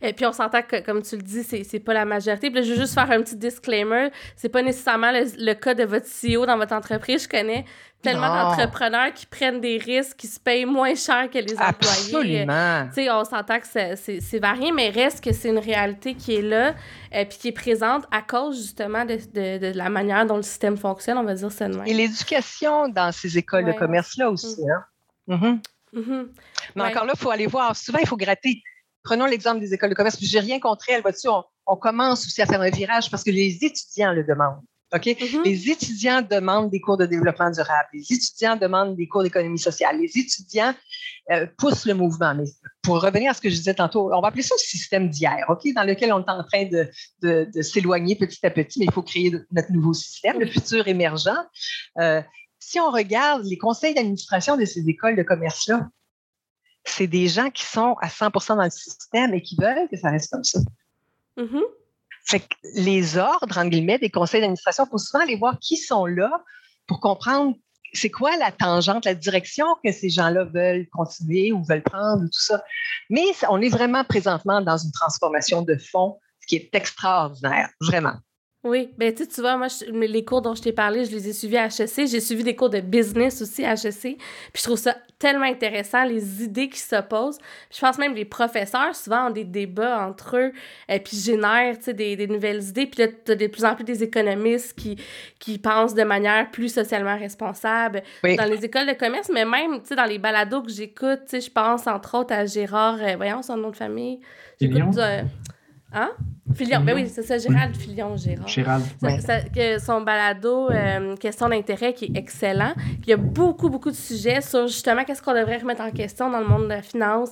Et puis on s'entend que, comme tu le dis, c'est, c'est pas la majorité. Puis là, je veux juste faire un petit disclaimer. C'est pas nécessairement le, cas de votre CEO dans votre entreprise. Je connais tellement d'entrepreneurs qui prennent des risques, qui se payent moins cher que les employés. Absolument. Tu sais, on s'entend que c'est, c'est, varié, mais reste que c'est une réalité qui est là et euh, puis qui est présente à cause justement de, de, de, la manière dont le système fonctionne, on va dire même. Et l'éducation dans ces écoles de commerce-là aussi. Mm. Hein? Mm-hmm. Mm-hmm. Mais encore là, il faut aller voir. Souvent, il faut gratter. Prenons l'exemple des écoles de commerce. Je n'ai rien contre elles. On, on commence aussi à faire un virage parce que les étudiants le demandent. OK? Mm-hmm. Les étudiants demandent des cours de développement durable. Les étudiants demandent des cours d'économie sociale. Les étudiants euh, poussent le mouvement. Mais pour revenir à ce que je disais tantôt, on va appeler ça le système d'hier, OK? Dans lequel on est en train de, de, s'éloigner petit à petit, mais il faut créer notre nouveau système, le futur émergent. Euh, si on regarde les conseils d'administration de ces écoles de commerce-là, c'est des gens qui sont à 100% dans le système et qui veulent que ça reste comme ça. Mm-hmm. Fait que les ordres, en guillemets, des conseils d'administration, il faut souvent aller voir qui sont là pour comprendre c'est quoi la tangente, la direction que ces gens-là veulent continuer ou veulent prendre, tout ça. Mais on est vraiment présentement dans une transformation de fond, ce qui est extraordinaire, vraiment. Oui, ben tu vois, moi, les cours dont je t'ai parlé, je les ai suivis à HEC. J'ai suivi des cours de business aussi à HEC. Puis je trouve ça tellement intéressant, les idées qui s'opposent. Je pense même que les professeurs, souvent, ont des débats entre eux, et euh, puis génèrent, tu sais, des, des, nouvelles idées. Puis là, tu as de plus en plus des économistes qui, qui pensent de manière plus socialement responsable dans les écoles de commerce, mais même, tu sais, dans les balados que j'écoute, tu sais, je pense entre autres à Gérard, euh, voyons son nom de famille. J'écoute... Hein? Filion, ben oui, c'est ça, Gérald Filion, Gérard. Gérald. son balado euh, Question d'intérêt qui est excellent. il y a beaucoup, beaucoup de sujets sur justement qu'est-ce qu'on devrait remettre en question dans le monde de la finance,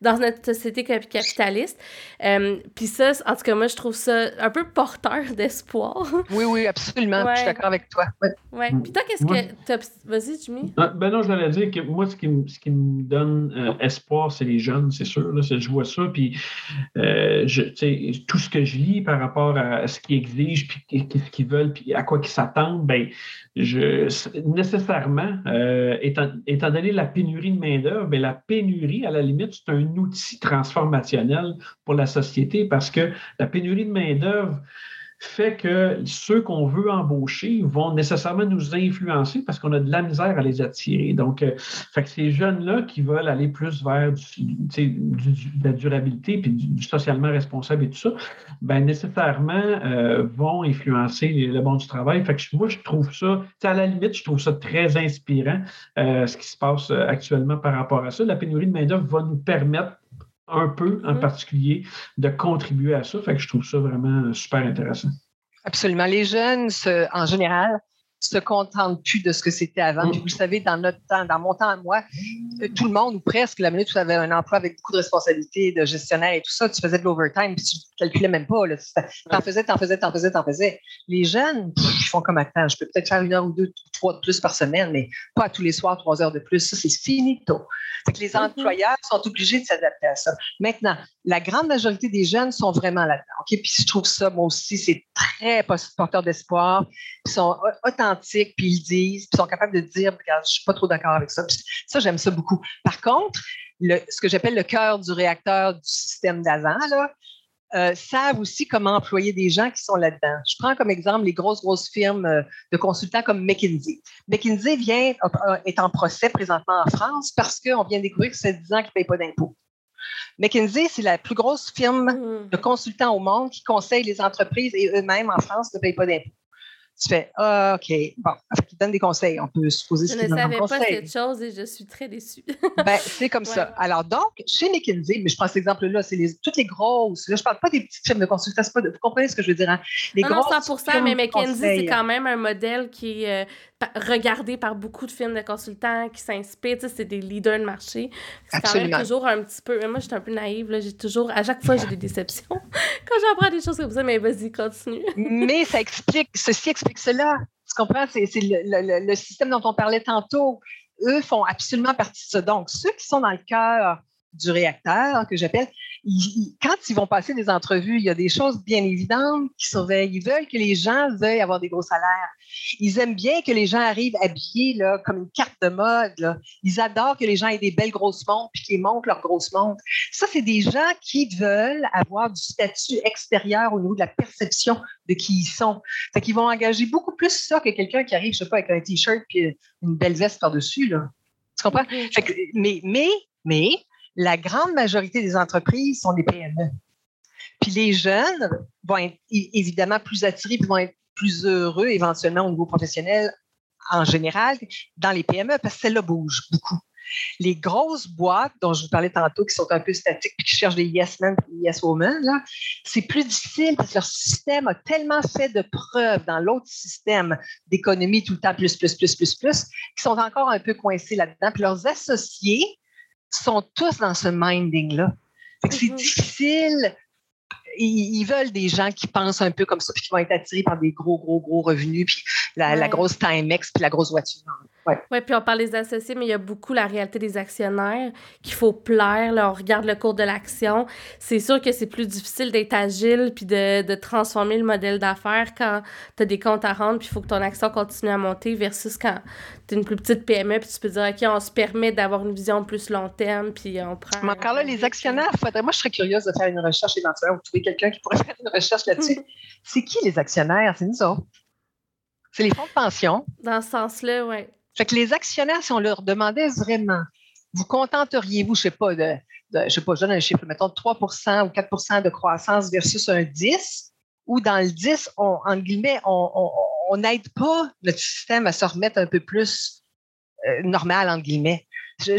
dans notre société capitaliste. Euh, puis ça, en tout cas, moi, je trouve ça un peu porteur d'espoir. Oui, oui, absolument. Je suis d'accord avec toi. Ouais. Puis toi, qu'est-ce que. Vas-y, Jimmy. Ah, ben non, je voulais dire que moi, ce qui, me, ce qui me donne euh, espoir, c'est les jeunes, c'est sûr. Là, je vois ça. Puis euh, je, tout ce que je lis par rapport à ce qu'ils exigent, puis ce qu'ils veulent, puis à quoi ils s'attendent, ben, je, nécessairement, euh, étant, étant, donné la pénurie de main-d'œuvre, la pénurie, à la limite, c'est un outil transformationnel pour la société parce que la pénurie de main-d'œuvre, fait que ceux qu'on veut embaucher vont nécessairement nous influencer parce qu'on a de la misère à les attirer. Donc, euh, fait que ces jeunes-là qui veulent aller plus vers du, de la durabilité puis du, socialement responsable et tout ça, ben nécessairement euh, vont influencer le monde du travail. Fait que moi, je trouve ça, à la limite, je trouve ça très inspirant euh, ce qui se passe actuellement par rapport à ça. La pénurie de main-d'œuvre va nous permettre un peu en mm-hmm. particulier de contribuer à ça. Fait que je trouve ça vraiment super intéressant. Absolument. Les jeunes, en général, se contentent plus de ce que c'était avant. Puis vous savez, dans notre temps, dans mon temps à moi, euh, tout le monde, ou presque, la minute où tu avais un emploi avec beaucoup de responsabilités, de gestionnaire et tout ça, tu faisais de l'overtime, puis tu ne calculais même pas. Tu en faisais, tu en faisais, tu en faisais, tu en faisais. Les jeunes, ils font comme attends, je peux peut-être faire une heure ou deux, trois de plus par semaine, mais pas tous les soirs, trois heures de plus. Ça, c'est finito. Fait que les mm-hmm. employeurs sont obligés de s'adapter à ça. Maintenant, la grande majorité des jeunes sont vraiment là-dedans. OK? Puis je trouve ça, moi aussi, c'est très porteur d'espoir. Ils sont authentiques, puis ils disent, puis ils sont capables de dire, regarde, je suis pas trop d'accord avec ça. ça, j'aime ça beaucoup. Par contre, le, ce que j'appelle le cœur du réacteur du système d'avant, là, euh, savent aussi comment employer des gens qui sont là-dedans. Je prends comme exemple les grosses, grosses firmes euh, de consultants comme McKinsey. McKinsey vient, est en procès présentement en France parce qu'on vient de découvrir que c'est 10 ans qu'ils ne payent pas d'impôts. McKinsey, c'est la plus grosse firme mmh. de consultants au monde qui conseille les entreprises et eux-mêmes en France ne payent pas d'impôts tu fais Ah, OK, bon, il donne des conseils. On peut supposer ce qu'il donne Je ne savais pas cette chose et je suis très déçue. ben, c'est comme ça. Alors, donc, chez McKinsey, mais je prends cet exemple-là, c'est les, toutes les grosses. Là, je ne parle pas des petites firmes de consultation. Pas vous comprenez ce que je veux dire? Hein? Les non, grosses non, 100 mais McKinsey, c'est quand même un modèle qui. Euh, regardés par beaucoup de films de consultants qui s'inspirent. C'est des leaders de marché. C'est quand même toujours un petit peu. Moi, je suis un peu naïve. J'ai toujours. À chaque fois, j'ai des déceptions quand j'apprends des choses comme ça. Mais vas-y, continue. Mais ça explique, ceci explique cela. Tu comprends? C'est le système dont on parlait tantôt. Eux font absolument partie de ça. Donc, ceux qui sont dans le cœur du réacteur, que j'appelle, quand ils vont passer des entrevues, il y a des choses bien évidentes qui surveillent. Ils veulent que les gens veuillent avoir des gros salaires. Ils aiment bien que les gens arrivent habillés là, comme une carte de mode. là. Ils adorent que les gens aient des belles grosses montres puis qu'ils montrent leurs grosses montres. Ça, c'est des gens qui veulent avoir du statut extérieur au niveau de la perception de qui ils sont. Fait qu'ils vont engager beaucoup plus ça que quelqu'un qui arrive, je sais pas, avec un T-shirt puis une belle veste par-dessus. Tu comprends? Fait que- mais, mais, mais, la grande majorité des entreprises sont des PME. Puis les jeunes vont être évidemment plus attirés, vont être plus heureux éventuellement au niveau professionnel en général dans les PME parce que celles-là bougent beaucoup. Les grosses boîtes dont je vous parlais tantôt, qui sont un peu statiques puis qui cherchent des yes men et yes women, c'est plus difficile parce que leur système a tellement fait de preuves dans l'autre système d'économie tout le temps plus, plus, plus, plus, plus, qu'ils sont encore un peu coincés là-dedans. Puis leurs associés sont tous dans ce minding-là. C'est Mhm. difficile. Ils, veulent des gens qui pensent un peu comme ça, puis qui vont être attirés par des gros, gros, gros revenus, puis la, la Ouais. grosse Timex, puis la grosse voiture. Ouais. Oui, puis on parle des associés, mais il y a beaucoup la réalité des actionnaires qu'il faut plaire. Là, on regarde le cours de l'action. C'est sûr que c'est plus difficile d'être agile puis de, de transformer le modèle d'affaires quand tu as des comptes à rendre puis il faut que ton action continue à monter versus quand tu es une plus petite PME puis tu peux dire, OK, on se permet d'avoir une vision plus long terme puis on prend... Mais encore là, les actionnaires, faudrait, moi, je serais curieuse de faire une recherche éventuellement ou de trouver quelqu'un qui pourrait faire une recherche là-dessus. c'est qui les actionnaires? C'est nous autres. C'est les fonds de pension. Dans ce sens-là, oui. Fait que les actionnaires, si on leur demandait vraiment, vous contenteriez-vous, je sais pas, de, de- je sais pas, je donne un chiffre, mettons 3% ou 4% de croissance versus un 10, ou dans le 10, on, en guillemets, on- n'aide pas notre système à se remettre un peu plus euh, normal, entre guillemets. Je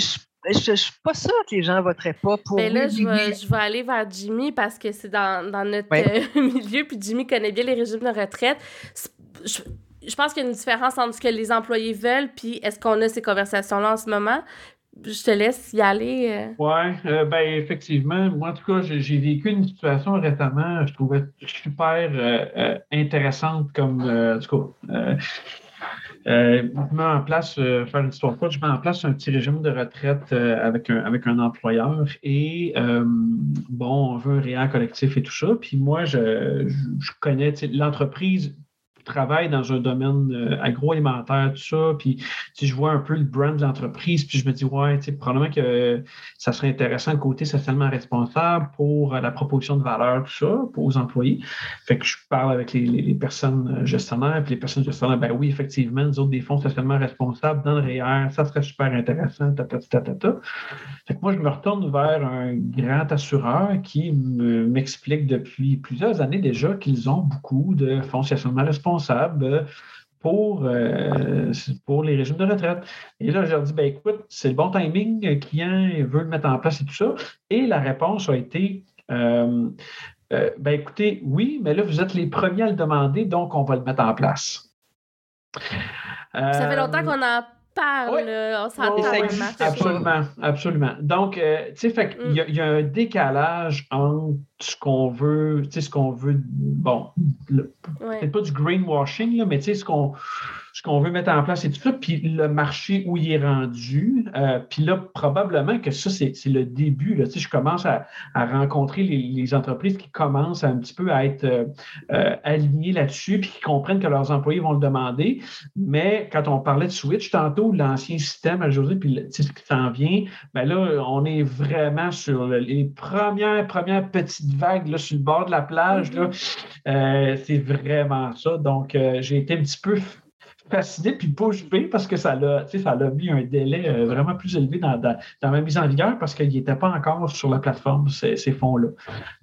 je, je suis pas sûre que les gens voteraient pas pour. Mais là, oui, je oui, vais, oui. je vais aller vers Jimmy parce que c'est dans, dans notre Ouais. euh, milieu, puis Jimmy connaît bien les régimes de retraite. Je, je pense qu'il y a une différence entre ce que les employés veulent, puis est-ce qu'on a ces conversations-là en ce moment? Je te laisse y aller. euh. Oui, ben effectivement. Moi, en tout cas, j'ai vécu une situation récemment, je trouvais super euh, euh, intéressante comme, euh, en tout cas, euh, je mets en place, euh, faire une histoire courte, je mets en place un petit régime de retraite euh, avec, un, avec un employeur et euh, bon, on veut un réel collectif et tout ça. Puis moi, je, je, je connais l'entreprise travaille dans un domaine euh, agroalimentaire, tout ça, puis sais, je vois un peu le brand de l'entreprise, puis je me dis, ouais, tu sais, probablement que ça serait intéressant le côté socialement responsable pour euh, la proposition de valeur, tout ça, pour aux employés. Fait que je parle avec les, personnes euh, gestionnaires, puis les personnes gestionnaires, ben oui, effectivement, nous autres, des fonds socialement responsables dans le REER, ça serait super intéressant, ta, ta. Fait que moi, je me retourne vers un grand assureur qui me- m'explique depuis plusieurs années déjà qu'ils ont beaucoup de fonds socialement responsables euh, pour, euh, pour les régimes de retraite. Et là, je leur dis, ben écoute, c'est le bon timing, le client veut le mettre en place et tout ça. Et la réponse a été, euh, euh, ben écoutez, oui, mais là, vous êtes les premiers à le demander, donc on va le mettre en place. Ça fait longtemps Euh, qu'on en parle, là. on oui, s'entend oui, vraiment. Absolument, absolument. Donc, euh, tu sais, fait qu'il y, a- il y a un décalage entre ce qu'on veut, tu sais, ce qu'on veut, bon, peut-être pas du greenwashing, là, mais tu sais, ce qu'on ce qu'on veut mettre en place et tout ça, puis le marché où il est rendu. euh, puis là, probablement que ça, c'est c'est le début. Là, Tu sais, je commence à, à rencontrer les, les entreprises qui commencent un petit peu à être euh, euh, alignées là-dessus, puis qui comprennent que leurs employés vont le demander. Mais quand on parlait de Switch tantôt, l'ancien système à José, puis tu sais, ce qui s'en vient, ben là, on est vraiment sur le- les premières, premières petites vagues là, sur le bord de la plage. là. Euh, c'est vraiment ça. Donc, j'ai été un petit peu fasciné puis bouche bée parce que ça l'a, ça l'a mis un délai euh, vraiment plus élevé dans, dans, dans ma mise en vigueur parce qu'il n'était pas encore sur la plateforme, ces, ces fonds-là.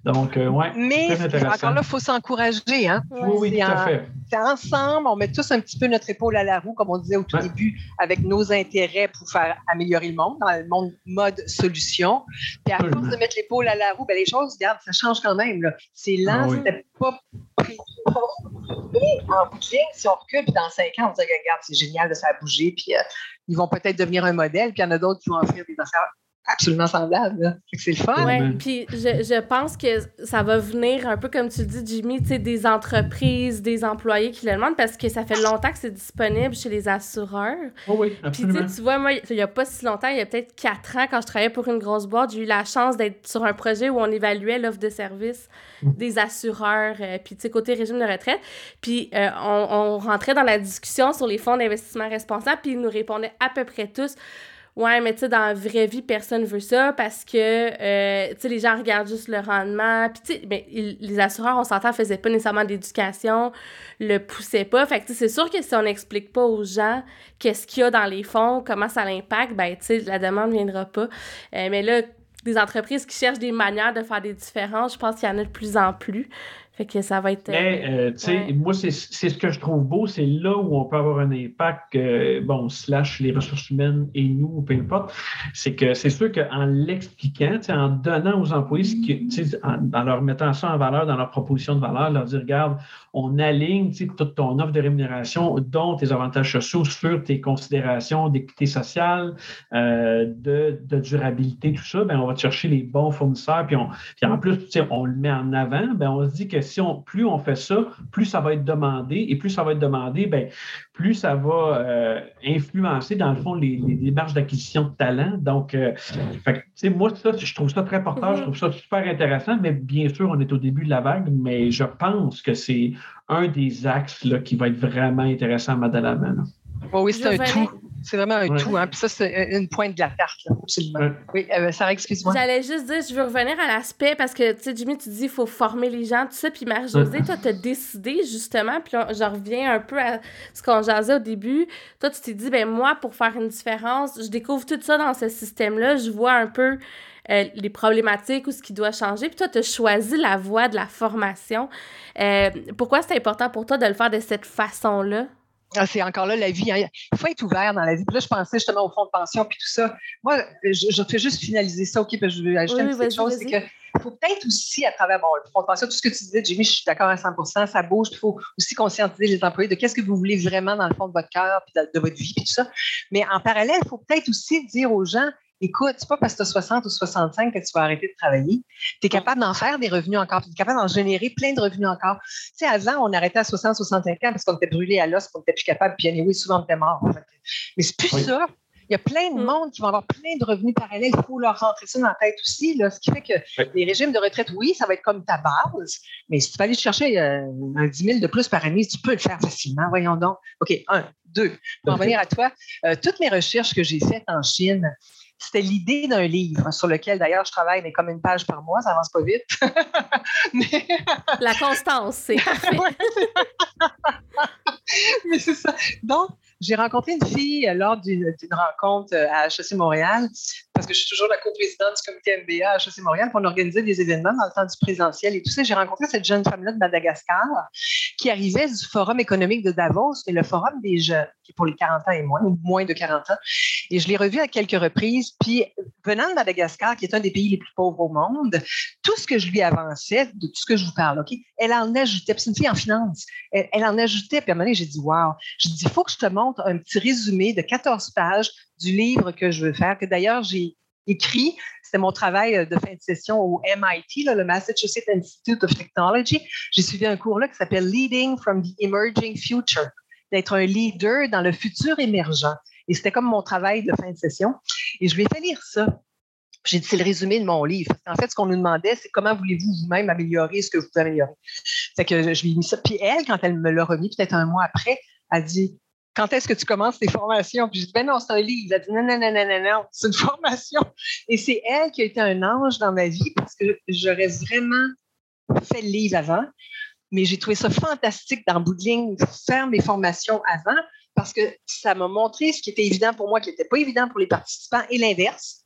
Donc, euh, ouais. Mais encore là, il faut s'encourager. Hein? Oui, oui, tout à en- fait. C'est ensemble, on met tous un petit peu notre épaule à la roue, comme on disait au tout Ouais. début, avec nos intérêts pour faire améliorer le monde, dans le monde mode solution. Puis à Absolument. force de mettre l'épaule à la roue, ben les choses, regarde, ça change quand même. là. C'est lent, Ah oui. c'était pas au en bout si on recule, puis dans cinq ans, on dit, regarde, c'est génial de ça bouger, puis euh, ils vont peut-être devenir un modèle, puis il y en a d'autres qui vont offrir des affaires absolument semblable. C'est le fun. Oui, puis je, je, pense que ça va venir un peu comme tu dis, Jimmy, des entreprises, des employés qui le demandent parce que ça fait longtemps que c'est disponible chez les assureurs. Oh oui, absolument. Puis tu vois, moi, il n'y a pas si longtemps, il y a peut-être quatre ans, quand je travaillais pour une grosse boîte, j'ai eu la chance d'être sur un projet où on évaluait l'offre de service mm. des assureurs, euh, puis tu sais, côté régime de retraite. Puis euh, on, on rentrait dans la discussion sur les fonds d'investissement responsables, puis ils nous répondaient à peu près tous Ouais, mais tu sais, dans la vraie vie, personne veut ça parce que, euh, tu sais, les gens regardent juste le rendement. Puis, tu sais, ben, les assureurs, on s'entend, faisaient pas nécessairement d'éducation, le poussaient pas. Fait que, tu sais, c'est sûr que si on n'explique pas aux gens qu'est-ce qu'il y a dans les fonds, comment ça l'impacte, ben, tu sais, la demande viendra pas. Euh, mais là, des entreprises qui cherchent des manières de faire des différences, je pense qu'il y en a de plus en plus. Fait que ça va être. Mais, euh, euh, tu sais, moi, c'est ce que je trouve beau, c'est là où on peut avoir un impact, euh, bon, slash les ressources humaines et nous, peu importe. C'est que c'est sûr qu'en l'expliquant, en donnant aux employés, en, en, leur mettant ça en valeur dans leur proposition de valeur, leur dire, regarde, on aligne toute ton offre de rémunération, dont tes avantages sociaux, sur tes considérations d'équité sociale, de, de, durabilité, tout ça, ben, on va chercher les bons fournisseurs. Puis, en plus, on le met en avant, ben, on se dit que si plus on fait ça, plus ça va être demandé. Et plus ça va être demandé, bien, plus ça va euh, influencer, dans le fond, les, démarches d'acquisition de talent. Donc, euh, moi, ça, je trouve ça très important, je trouve ça super intéressant, mais bien sûr, on est au début de la vague, mais je pense que c'est un des axes là, qui va être vraiment intéressant à mettre oui, c'est un tout. C'est vraiment un tout. Hein. Puis ça, c'est une pointe de la carte, là, absolument. Oui, euh, Sarah, excuse-moi. J'allais juste dire, je veux revenir à l'aspect parce que, tu sais, Jimmy, tu dis qu'il faut former les gens, tout ça. Puis Marie-Josée, toi, tu as décidé, justement, puis je reviens un peu à ce qu'on jasait au début. Toi, tu t'es dit, ben moi, pour faire une différence, je découvre tout ça dans ce système-là. Je vois un peu. Euh, les problématiques ou ce qui doit changer. Puis toi, tu as choisi la voie de la formation. Euh, pourquoi c'est important pour toi de le faire de cette façon-là? Ah, c'est encore là la vie. Hein. Il faut être ouvert dans la vie. Puis là, je pensais justement au fonds de pension puis tout ça. Moi, je, je fais juste finaliser ça. OK, puis je vais ajouter une petite chose. C'est qu'il faut peut-être aussi, à travers bon, le fonds de pension, tout ce que tu disais, Jimmy, je suis d'accord à 100% ça bouge. Il faut aussi conscientiser les employés de qu'est-ce que vous voulez vraiment dans le fond de votre cœur puis de, de, votre vie puis tout ça. Mais en parallèle, il faut peut-être aussi dire aux gens écoute, c'est pas parce que tu as 60 ou 65 que tu vas arrêter de travailler. Tu es capable d'en faire des revenus encore, tu es capable d'en générer plein de revenus encore. Tu sais, avant, on arrêtait à 60, 65 ans parce qu'on était brûlé à l'os, qu'on n'était plus capable, puis oui, souvent on était mort. En fait. Mais c'est plus ça. Il y a plein de mm. monde qui vont avoir plein de revenus parallèles. Il faut leur rentrer ça dans la tête aussi. Là, ce qui fait que les régimes de retraite, oui, ça va être comme ta base, mais si tu vas aller chercher euh, un 10 000 de plus par année, tu peux le faire facilement. Voyons donc. OK, un, deux. Pour en venir à toi, euh, toutes mes recherches que j'ai faites en Chine, c'était l'idée d'un livre sur lequel, d'ailleurs, je travaille, mais comme une page par mois, ça avance pas vite. La constance, c'est mais c'est ça. Donc, j'ai rencontré une fille lors d'une rencontre euh, à HEC Montréal, parce que je suis toujours la coprésidente du comité MBA à HEC Montréal, pour organiser des événements dans le temps du présentiel et tout ça. J'ai rencontré cette jeune femme-là de Madagascar qui arrivait du Forum économique de Davos, et le Forum des jeunes, qui est pour les 40 ans et moins, ou moins de 40 ans. Et je l'ai revue à quelques reprises. Puis, venant de Madagascar, qui est un des pays les plus pauvres au monde, tout ce que je lui avançais, de tout ce que je vous parle, OK, elle en ajoutait. Puis c'est une fille en finance. Elle, elle en ajoutait. Puis à un moment donné, j'ai dit, wow. Je dis, il faut que je te montre un petit résumé de 14 pages du livre que je veux faire, que d'ailleurs j'ai écrit. C'était mon travail euh, de fin de session au MIT, le Massachusetts Institute of Technology. J'ai suivi un cours là qui s'appelle Leading from the Emerging Future, d'être un leader dans le futur émergent. Et c'était comme mon travail de fin de session. Et je lui ai fait lire ça. J'ai dit, c'est le résumé de mon livre. En fait, ce qu'on nous demandait, c'est comment voulez-vous vous-même améliorer ce que vous pouvez améliorer? Fait que je lui ai mis ça. Puis elle, quand elle me l'a remis, peut-être un mois après, a dit, quand est-ce que tu commences tes formations? Puis j'ai dit, ben non, c'est un livre. Elle a dit, non, non, non, non, non, non, c'est une formation. Et c'est elle qui a été un ange dans ma vie parce que j'aurais vraiment fait le livre avant. Mais j'ai trouvé ça fantastique dans bout de ligne, faire mes formations avant parce que ça m'a montré ce qui était évident pour moi, qui n'était pas évident pour les participants et l'inverse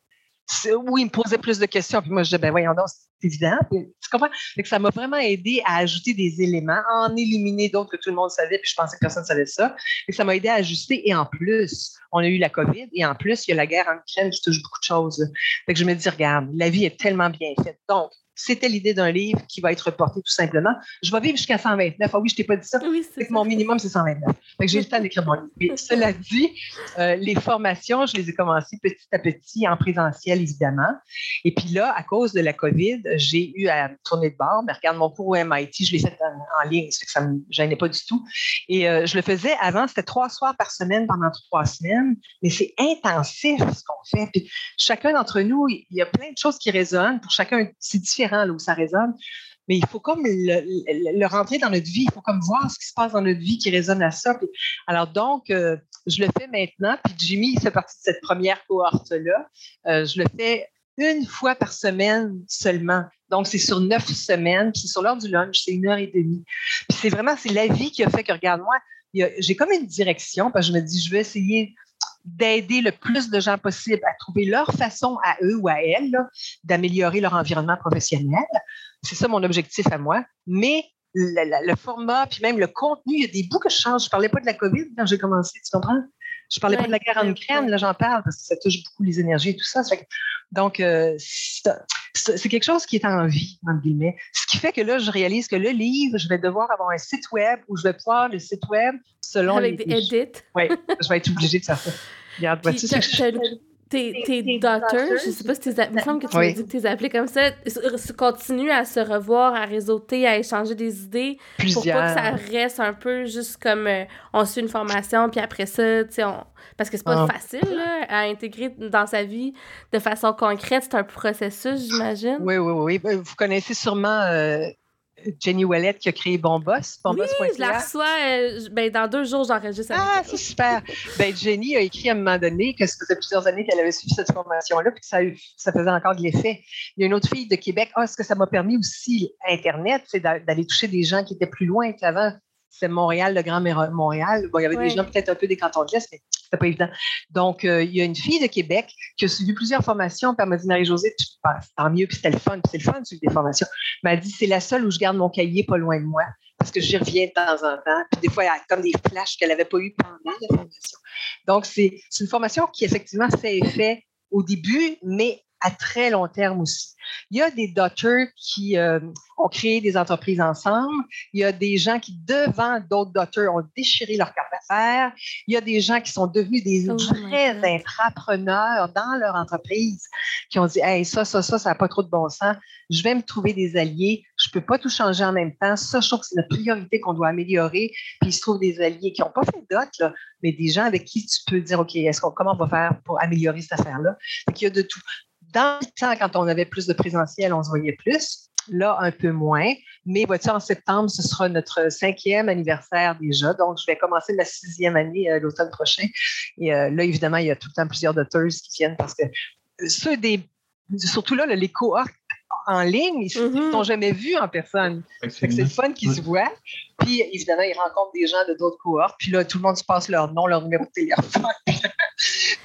où il me posait plus de questions. Puis moi, je disais, ben voyons donc, c'est évident. tu comprends? ça m'a vraiment aidé à ajouter des éléments, à en éliminer d'autres que tout le monde savait, puis je pensais que personne ne savait ça. Et ça m'a aidé à ajuster. Et en plus, on a eu la COVID, et en plus, il y a la guerre en Ukraine qui touche beaucoup de choses. Fait que je me dis, regarde, la vie est tellement bien faite. Donc, c'était l'idée d'un livre qui va être reporté tout simplement. Je vais vivre jusqu'à 129. Ah oui, je t'ai pas dit ça. Oui, c'est Mon minimum, c'est 129. Fait que j'ai le temps d'écrire mon livre. Mais cela dit, euh, les formations, je les ai commencées petit à petit en présentiel, évidemment. Et puis là, à cause de la COVID, j'ai eu à tourner de bord. Mais regarde, mon cours au MIT, je l'ai fait en, ligne, ça ne me gênait pas du tout. Et euh, je le faisais avant, c'était trois soirs par semaine pendant trois semaines. Mais c'est intensif ce qu'on fait. Puis chacun d'entre nous, il y a plein de choses qui résonnent. Pour chacun, c'est différent là où ça résonne mais il faut comme le, rentrer dans notre vie, il faut comme voir ce qui se passe dans notre vie qui résonne à ça. alors donc, euh, je le fais maintenant, puis Jimmy, il fait partie de cette première cohorte-là. Euh, je le fais une fois par semaine seulement. Donc, c'est sur neuf semaines, puis sur l'heure du lunch, c'est une heure et demie. Puis c'est vraiment, c'est la vie qui a fait que, regarde, moi, j'ai comme une direction, parce que je me dis, je vais essayer d'aider le plus de gens possible à trouver leur façon à eux ou à elles d'améliorer leur environnement professionnel. C'est ça mon objectif à moi. Mais le, format, puis même le contenu, il y a des bouts que je change. Je ne parlais pas de la COVID quand j'ai commencé, tu comprends? Je ne parlais pas de la guerre en Ukraine, là j'en parle parce que ça touche beaucoup les énergies et tout ça. donc, euh, c'est quelque chose qui est en vie, entre guillemets. Ce qui fait que là, je réalise que le livre, je vais devoir avoir un site web où je vais pouvoir le site web selon Avec des edits. Oui, je vais être obligée de faire ça. Regarde, vois-tu, tes, tes daughters, je sais pas si tes il me semble que tu dit que tes appelés comme ça, continuent à se revoir, à réseauter, à échanger des idées. Pour pas que ça reste un peu juste comme euh, on suit une formation, puis après ça, tu sais, on... parce que c'est pas ah. facile là, à intégrer dans sa vie de façon concrète. C'est un processus, j'imagine. Oui, oui, oui. Ben, vous connaissez sûrement euh, Jenny Ouellet qui a créé Bon Boss. oui, je la reçois. Euh, ben, dans deux jours, j'enregistre Ah, c'est super. ben, Jenny a écrit à un moment donné que ça faisait plusieurs années qu'elle avait suivi cette formation-là, puis que ça, ça, faisait encore de l'effet. Il y a une autre fille de Québec. Ah, ce que ça m'a permis aussi, Internet, c'est d'aller toucher des gens qui étaient plus loin qu'avant? C'est Montréal, le Grand Montréal. Bon, il y avait des gens peut-être un peu des cantons de l'Est, mais c'était pas évident. Donc, euh, il y a une fille de Québec qui a suivi plusieurs formations, puis elle m'a dit, Marie-Josée, tant mieux, puis c'était le fun, puis c'est le fun de suivre des formations. Elle m'a dit, c'est la seule où je garde mon cahier pas loin de moi, parce que j'y reviens de temps en temps. Puis des fois, il y a comme des flashs qu'elle n'avait pas eu pendant la formation. Donc, c'est une formation qui, effectivement, fait effet au début, mais à très long terme aussi. Il y a des daughters qui euh, ont créé des entreprises ensemble. Il y a des gens qui, devant d'autres daughters, ont déchiré leur carte d'affaires. Il y a des gens qui sont devenus des oh vrais intrapreneurs dans leur entreprise, qui ont dit Hey, ça, ça, ça, ça n'a pas trop de bon sens. Je vais me trouver des alliés. Je ne peux pas tout changer en même temps. Ça, je trouve que c'est notre priorité qu'on doit améliorer. Puis il se trouve des alliés qui n'ont pas fait d'autres, mais des gens avec qui tu peux dire OK, est-ce qu'on, comment on va faire pour améliorer cette affaire-là? Il y a de tout dans le temps, quand on avait plus de présentiel, on se voyait plus. Là, un peu moins. Mais vois-tu, en septembre, ce sera notre cinquième anniversaire déjà. Donc, je vais commencer ma sixième année euh, l'automne prochain. Et euh, là, évidemment, il y a tout le temps plusieurs d'auteurs qui viennent parce que ceux des. Surtout là, les cohortes en ligne, ils ne mm-hmm. sont jamais vus en personne. C'est le fun qu'ils se voient. Puis, évidemment, ils rencontrent des gens de d'autres cohortes. Puis là, tout le monde se passe leur nom, leur numéro de téléphone.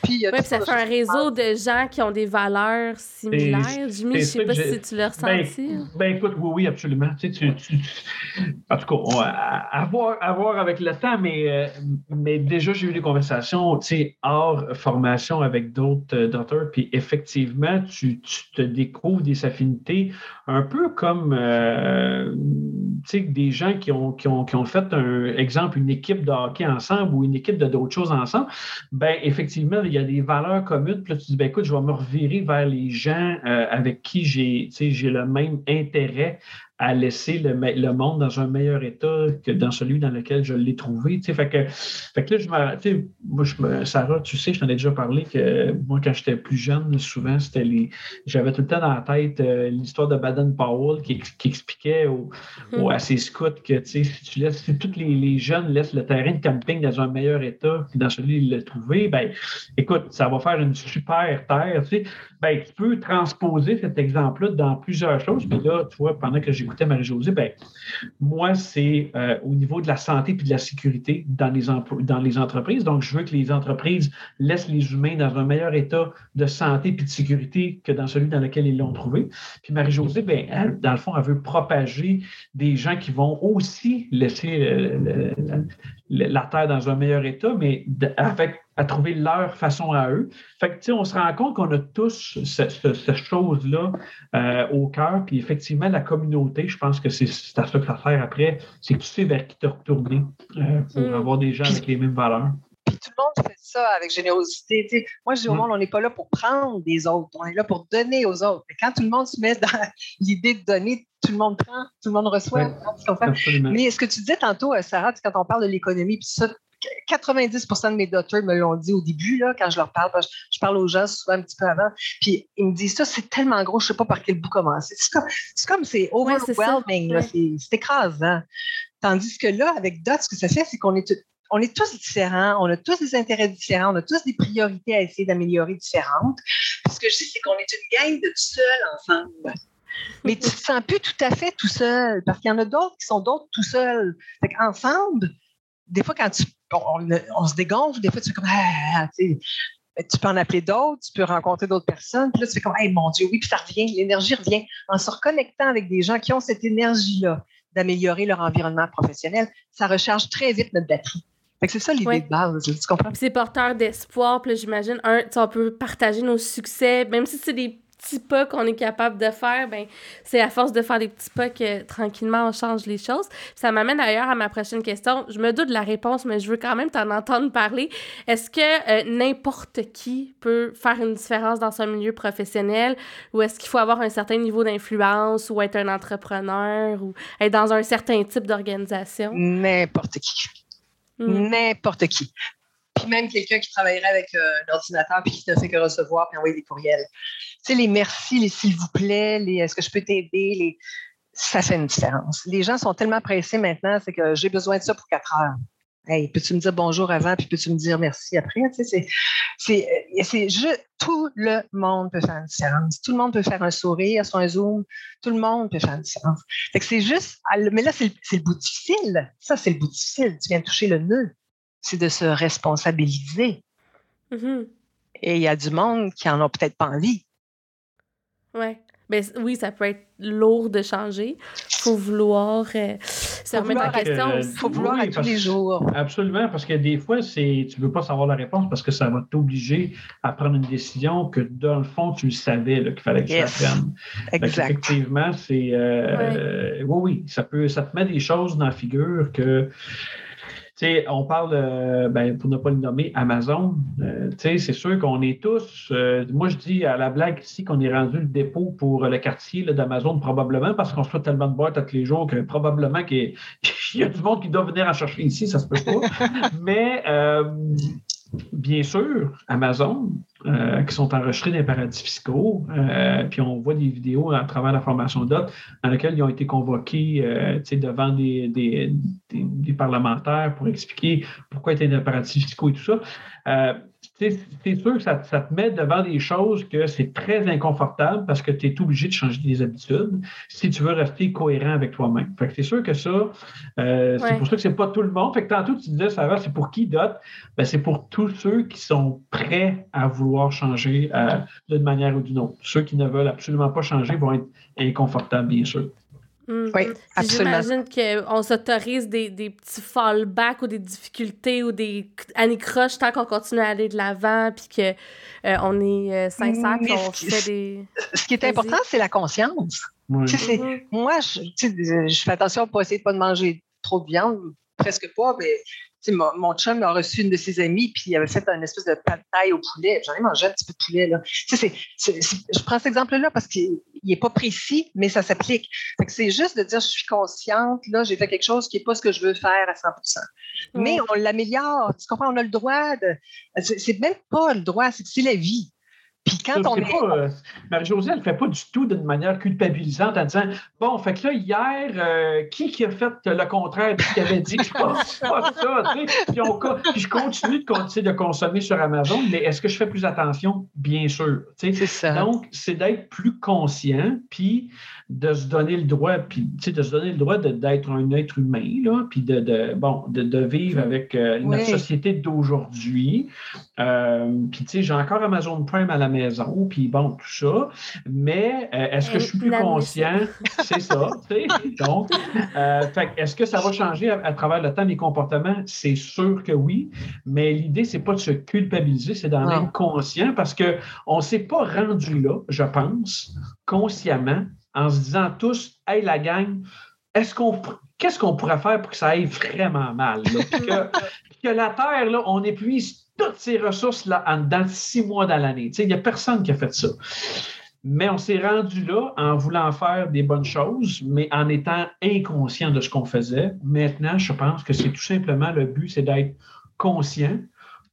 puis, puis ça fait un réseau de gens qui ont des valeurs similaires. Jimmy, je ne sais pas si tu l'as ben, ressenti. Ben, écoute, oui, oui, absolument. Tu, tu, en tout cas, on va avoir, avec le temps, mais, euh, mais déjà, j'ai eu des conversations hors formation avec d'autres euh, docteurs. Puis effectivement, tu, te découvres des affinités un peu comme euh, des gens qui ont qui ont, fait un exemple, une équipe de hockey ensemble ou une équipe de d'autres choses ensemble, ben effectivement, il y a des valeurs communes. Puis là, tu dis, ben, écoute, je vais me revirer vers les gens euh, avec qui j'ai le même intérêt à laisser le, le, monde dans un meilleur état que dans celui dans lequel je l'ai trouvé. Tu sais, fait, que, fait que là, je me, moi, je Sarah, tu sais, je t'en ai déjà parlé que moi, quand j'étais plus jeune, souvent, c'était les. J'avais tout le temps dans la tête euh, l'histoire de Baden-Powell qui, qui, expliquait au, mm. à ses scouts que tu sais, si tu laisses, si tous les, les, jeunes laissent le terrain de camping dans un meilleur état que dans celui qu'il l'a trouvé, ben écoute, ça va faire une super terre. Tu sais, ben, tu peux transposer cet exemple-là dans plusieurs choses. Puis là, tu vois, pendant que j'écoutais Marie-Josée, ben, moi, c'est euh, au niveau de la santé et de la sécurité dans les, dans les entreprises. Donc, je veux que les entreprises laissent les humains dans un meilleur état de santé et de sécurité que dans celui dans lequel ils l'ont trouvé. Puis Marie-Josée, ben, dans le fond, elle veut propager des gens qui vont aussi laisser, euh, la Terre dans un meilleur état, mais avec, à trouver leur façon à eux. Fait que, tu sais, on se rend compte qu'on a tous cette, chose-là euh, au cœur. Puis effectivement, la communauté, je pense que c'est à ça que ça sert après, c'est que tu sais vers qui te retourner euh, pour mm. avoir des gens avec les mêmes valeurs le monde fait ça avec générosité. moi, je dis au mm. monde, on n'est pas là pour prendre des autres, on est là pour donner aux autres. Mais quand tout le monde se met dans l'idée de donner, tout le monde prend, tout le monde reçoit. Mais ce que tu disais tantôt, euh, Sarah, quand on parle de l'économie, puis ça, 90% de mes daughters me l'ont dit au début, là, quand je leur parle. Je parle aux gens souvent un petit peu avant. Puis ils me disent ça, c'est tellement gros, je ne sais pas par quel bout commencer. C'est comme, c'est overwhelming, c'est écrasant. Tandis que là, avec DOT, ce que ça fait, c'est qu'on est on est tous différents, on a tous des intérêts différents, on a tous des priorités à essayer d'améliorer différentes. Ce que je dis, c'est qu'on est une gang de tout seuls ensemble. Mais tu ne te sens plus tout à fait tout seul, parce qu'il y en a d'autres qui sont d'autres tout seuls. Fait ensemble, des fois, quand tu, on, se dégonfle, des fois, tu fais comme, ah, tu, tu peux en appeler d'autres, tu peux rencontrer d'autres personnes, puis là, tu fais comme, hey, mon Dieu, oui, puis ça revient, l'énergie revient. En se reconnectant avec des gens qui ont cette énergie-là d'améliorer leur environnement professionnel, ça recharge très vite notre batterie c'est ça l'idée de base, tu comprends? C'est porteur d'espoir, puis j'imagine, un, on peut partager nos succès, même si c'est des petits pas qu'on est capable de faire, ben c'est à force de faire des petits pas que tranquillement on change les choses. Ça m'amène d'ailleurs à ma prochaine question. Je me doute de la réponse, mais je veux quand même t'en entendre parler. Est-ce que euh, n'importe qui peut faire une différence dans son milieu professionnel? Ou est-ce qu'il faut avoir un certain niveau d'influence ou être un entrepreneur ou être dans un certain type d'organisation? N'importe qui. Mm. N'importe qui. Puis même quelqu'un qui travaillerait avec euh, un ordinateur puis qui ne fait que recevoir puis envoyer des courriels. Tu sais, les merci, les s'il vous plaît, les est-ce que je peux t'aider, les... ça fait une différence. Les gens sont tellement pressés maintenant, c'est que j'ai besoin de ça pour quatre heures. Hey, peux-tu me dire bonjour avant, puis peux-tu me dire merci après? Tu sais, c'est, c'est, juste, tout le monde peut faire une différence. Tout le monde peut faire un sourire sur un Zoom. Tout le monde peut faire une différence. Fait que c'est juste, mais là, c'est, le bout difficile. Ça, c'est le bout difficile. Tu viens de toucher le nœud. C'est de se responsabiliser. Mm-hmm. Et il y a du monde qui en a peut-être pas envie. Ouais. Ben, oui, ça peut être lourd de changer. Il faut vouloir euh, se remettre en question Il faut vouloir à tous les jours. Absolument, parce que des fois, c'est tu ne veux pas savoir la réponse parce que ça va t'obliger à prendre une décision que, dans le fond, tu le savais qu'il fallait que tu la prennes. Exact. Effectivement, c'est. Euh, oui. oui, ça, peut, ça te met des choses dans la figure que on parle, ben, pour ne pas le nommer, Amazon. Euh, c'est sûr qu'on est tous, euh, moi je dis à la blague ici qu'on est rendu le dépôt pour le quartier d'Amazon, probablement, parce qu'on se fait tellement de boîtes tous les jours que probablement qu'il y, a du monde qui doit venir en chercher ici, ça se peut pas. Mais euh, bien sûr, Amazon, euh, qui sont enregistrés dans les paradis fiscaux, euh, puis on voit des vidéos à travers la formation d'OT dans lesquelles ils ont été convoqués euh, devant des, des, parlementaires pour expliquer pourquoi ils étaient dans les paradis fiscaux et tout ça c'est sûr que ça, te met devant des choses que c'est très inconfortable parce que tu es obligé de changer des habitudes si tu veux rester cohérent avec toi-même. Fait que c'est sûr que ça, euh, c'est pour ça que c'est pas tout le monde. Fait que tantôt, tu disais, ça va, c'est pour qui d'autre? Ben, c'est pour tous ceux qui sont prêts à vouloir changer euh, d'une manière ou d'une autre. Ceux qui ne veulent absolument pas changer vont être inconfortables, bien sûr. Mm. Oui, absolument. J'imagine qu'on s'autorise des, des, petits fallbacks ou des difficultés ou des anicroches tant qu'on continue à aller de l'avant puis qu'on euh, on est euh, sincère et on fait des. Ce qui est important, c'est la conscience. Mm-hmm. Moi, je, je, fais attention à ne pas essayer de pas de manger trop de viande, presque pas, mais mon, mon, chum a reçu une de ses amies, puis il avait fait une espèce de pâte taille au poulet. J'en ai mangé un petit peu de poulet. Là. je prends cet exemple-là parce qu'il n'est pas précis, mais ça s'applique. C'est juste de dire je suis consciente, là, j'ai fait quelque chose qui n'est pas ce que je veux faire à 100% Mais on l'améliore. Tu comprends? On a le droit de. C'est même pas le droit, c'est la vie. Puis quand on est. Euh, Marie-Josée, elle ne fait pas du tout d'une manière culpabilisante en disant Bon, fait que là, hier, euh, qui qui a fait le contraire de ce qu'il avait dit? C'est pas, pas ça. Puis, puis, je continue de, de consommer sur Amazon, mais est-ce que je fais plus attention? Bien sûr. C'est ça. Donc, c'est d'être plus conscient, puis de se donner le droit, puis de se donner le droit d'être un être humain, là, puis de, de, bon, de, de vivre avec euh, notre société d'aujourd'hui. puis, tu sais, j'ai encore Amazon Prime à la maison, puis bon, tout ça. Mais euh, est-ce que je suis plus conscient? C'est ça, tu sais. Donc, euh, est-ce que ça va changer à, travers le temps mes comportements? C'est sûr que oui, mais l'idée, c'est pas de se culpabiliser, c'est d'en être conscient parce qu'on ne s'est pas rendu là, je pense, consciemment, en se disant tous, hey, la gang, est-ce qu'on qu'est-ce qu'on pourrait faire pour que ça aille vraiment mal? que, que, la Terre, là, on épuise toutes ses ressources là, dans six mois dans l'année. Il n'y a personne qui a fait ça. Mais on s'est rendu là en voulant faire des bonnes choses, mais en étant inconscient de ce qu'on faisait. Maintenant, je pense que c'est tout simplement le but, c'est d'être conscient,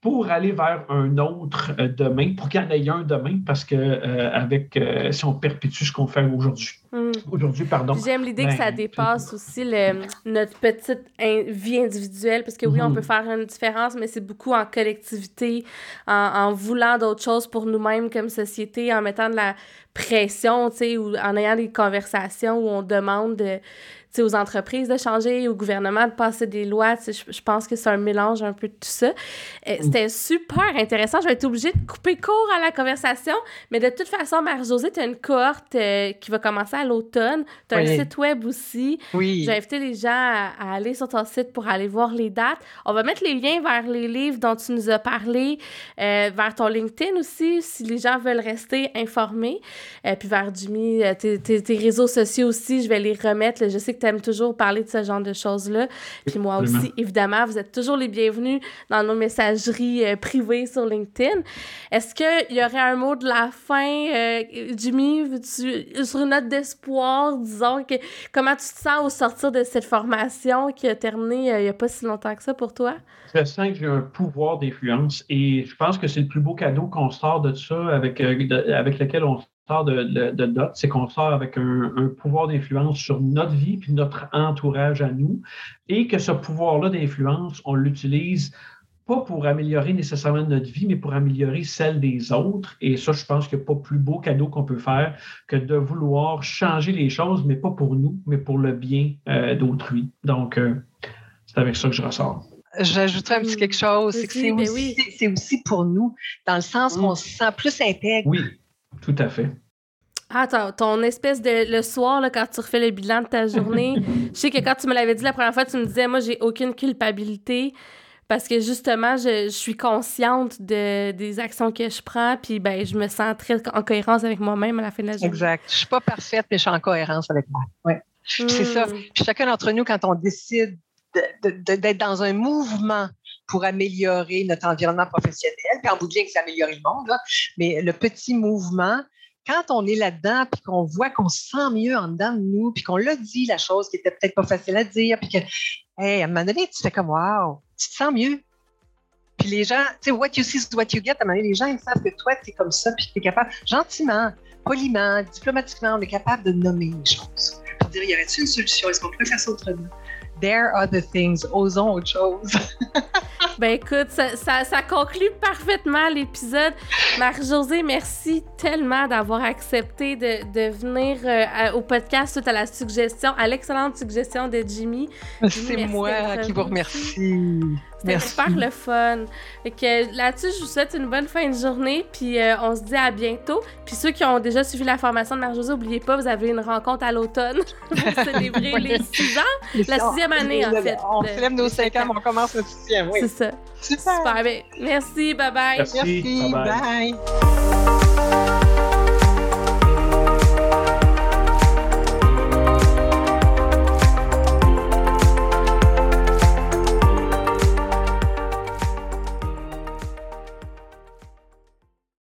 pour aller vers un autre euh, demain, pour qu'il y en ait un demain, parce que euh, avec euh, si on perpétue ce qu'on fait aujourd'hui. Hmm. Aujourd'hui, pardon. J'aime l'idée que ça ben, dépasse aussi le, notre petite vie individuelle, parce que oui, on mhm. peut faire une différence, mais c'est beaucoup en collectivité, en, en voulant d'autres choses pour nous-mêmes comme société, en mettant de la pression, tu sais, ou en ayant des conversations où on demande de aux entreprises de changer, au gouvernement de passer des lois. Je, pense que c'est un mélange un peu de tout ça. Euh, mm. C'était super intéressant. Je vais être obligée de couper court à la conversation, mais de toute façon, Marie-Josée, tu as une cohorte euh, qui va commencer à l'automne. Tu as un site web aussi. Oui. J'ai invité les gens à, aller sur ton site pour aller voir les dates. On va mettre les liens vers les livres dont tu nous as parlé, euh, vers ton LinkedIn aussi, si les gens veulent rester informés. puis vers Jimmy, tes, tes, réseaux sociaux aussi, je vais les remettre. Je sais que tu toujours parler de ce genre de choses-là. Puis moi aussi, évidemment, vous êtes toujours les bienvenus dans nos messageries euh, privées sur LinkedIn. Est-ce qu'il y aurait un mot de la fin, euh, Jimmy, tu, sur une note d'espoir, disons, que, comment tu te sens au sortir de cette formation qui a terminé euh, il n'y a pas si longtemps que ça pour toi? Je sens que j'ai un pouvoir d'influence et je pense que c'est le plus beau cadeau qu'on sort de ça avec, avec lequel on de, de, dot, c'est qu'on sort avec un, pouvoir d'influence sur notre vie puis notre entourage à nous, et que ce pouvoir-là d'influence, on l'utilise pas pour améliorer nécessairement notre vie, mais pour améliorer celle des autres. Et ça, je pense qu'il n'y a pas plus beau cadeau qu'on peut faire que de vouloir changer les choses, mais pas pour nous, mais pour le bien euh, d'autrui. Donc, euh, c'est avec ça que je ressors. J'ajouterais un petit quelque chose, c'est que c'est ben aussi, aussi, pour nous, dans le sens qu'on se sent plus intègre. Oui, tout à fait. Ah, ton, espèce de. Le soir, là, quand tu refais le bilan de ta journée, je sais que quand tu me l'avais dit la première fois, tu me disais, moi, j'ai aucune culpabilité parce que justement, je, suis consciente de, des actions que je prends, puis ben, je me sens très en cohérence avec moi-même à la fin de la journée. Exact. Je suis pas parfaite, mais je suis en cohérence avec moi. Ouais. C'est ça. Hmm. Puis chacun d'entre nous, quand on décide d'être dans un mouvement pour améliorer notre environnement professionnel, puis en bout de ligne, c'est améliorer le monde, mais le petit mouvement, quand on est là-dedans, puis qu'on voit qu'on se sent mieux en dedans de nous, puis qu'on l'a dit, la chose qui était peut-être pas facile à dire, puis que, hey, à un moment donné, tu fais comme, wow, tu te sens mieux. Puis les gens, tu sais, what you see is what you get. À un moment donné, les gens, ils savent que toi, tu es comme ça, puis tu es capable, gentiment, poliment, diplomatiquement, on est capable de nommer les choses. Pour dire, y aurait-il une solution? Est-ce qu'on pourrait faire ça autrement? There are the things, osons autre chose. ben écoute, ça, ça, conclut parfaitement l'épisode. Marie-Josée, merci tellement d'avoir accepté de, de venir euh, au podcast suite à la suggestion, à l'excellente suggestion de Jimmy. C'est moi qui vous remercie. C'était super le fun. que là-dessus, je vous souhaite une bonne fin de journée, puis euh, on se dit à bientôt. Puis ceux qui ont déjà suivi la formation de Marie-Josée, n'oubliez pas, vous avez une rencontre à l'automne pour célébrer les six ans. la sixième année, en fait. On célèbre nos cinq ans, mais on commence le sixième, oui. C'est ça. Super. Super. Ben, merci, bye-bye. Merci, merci bye. bye.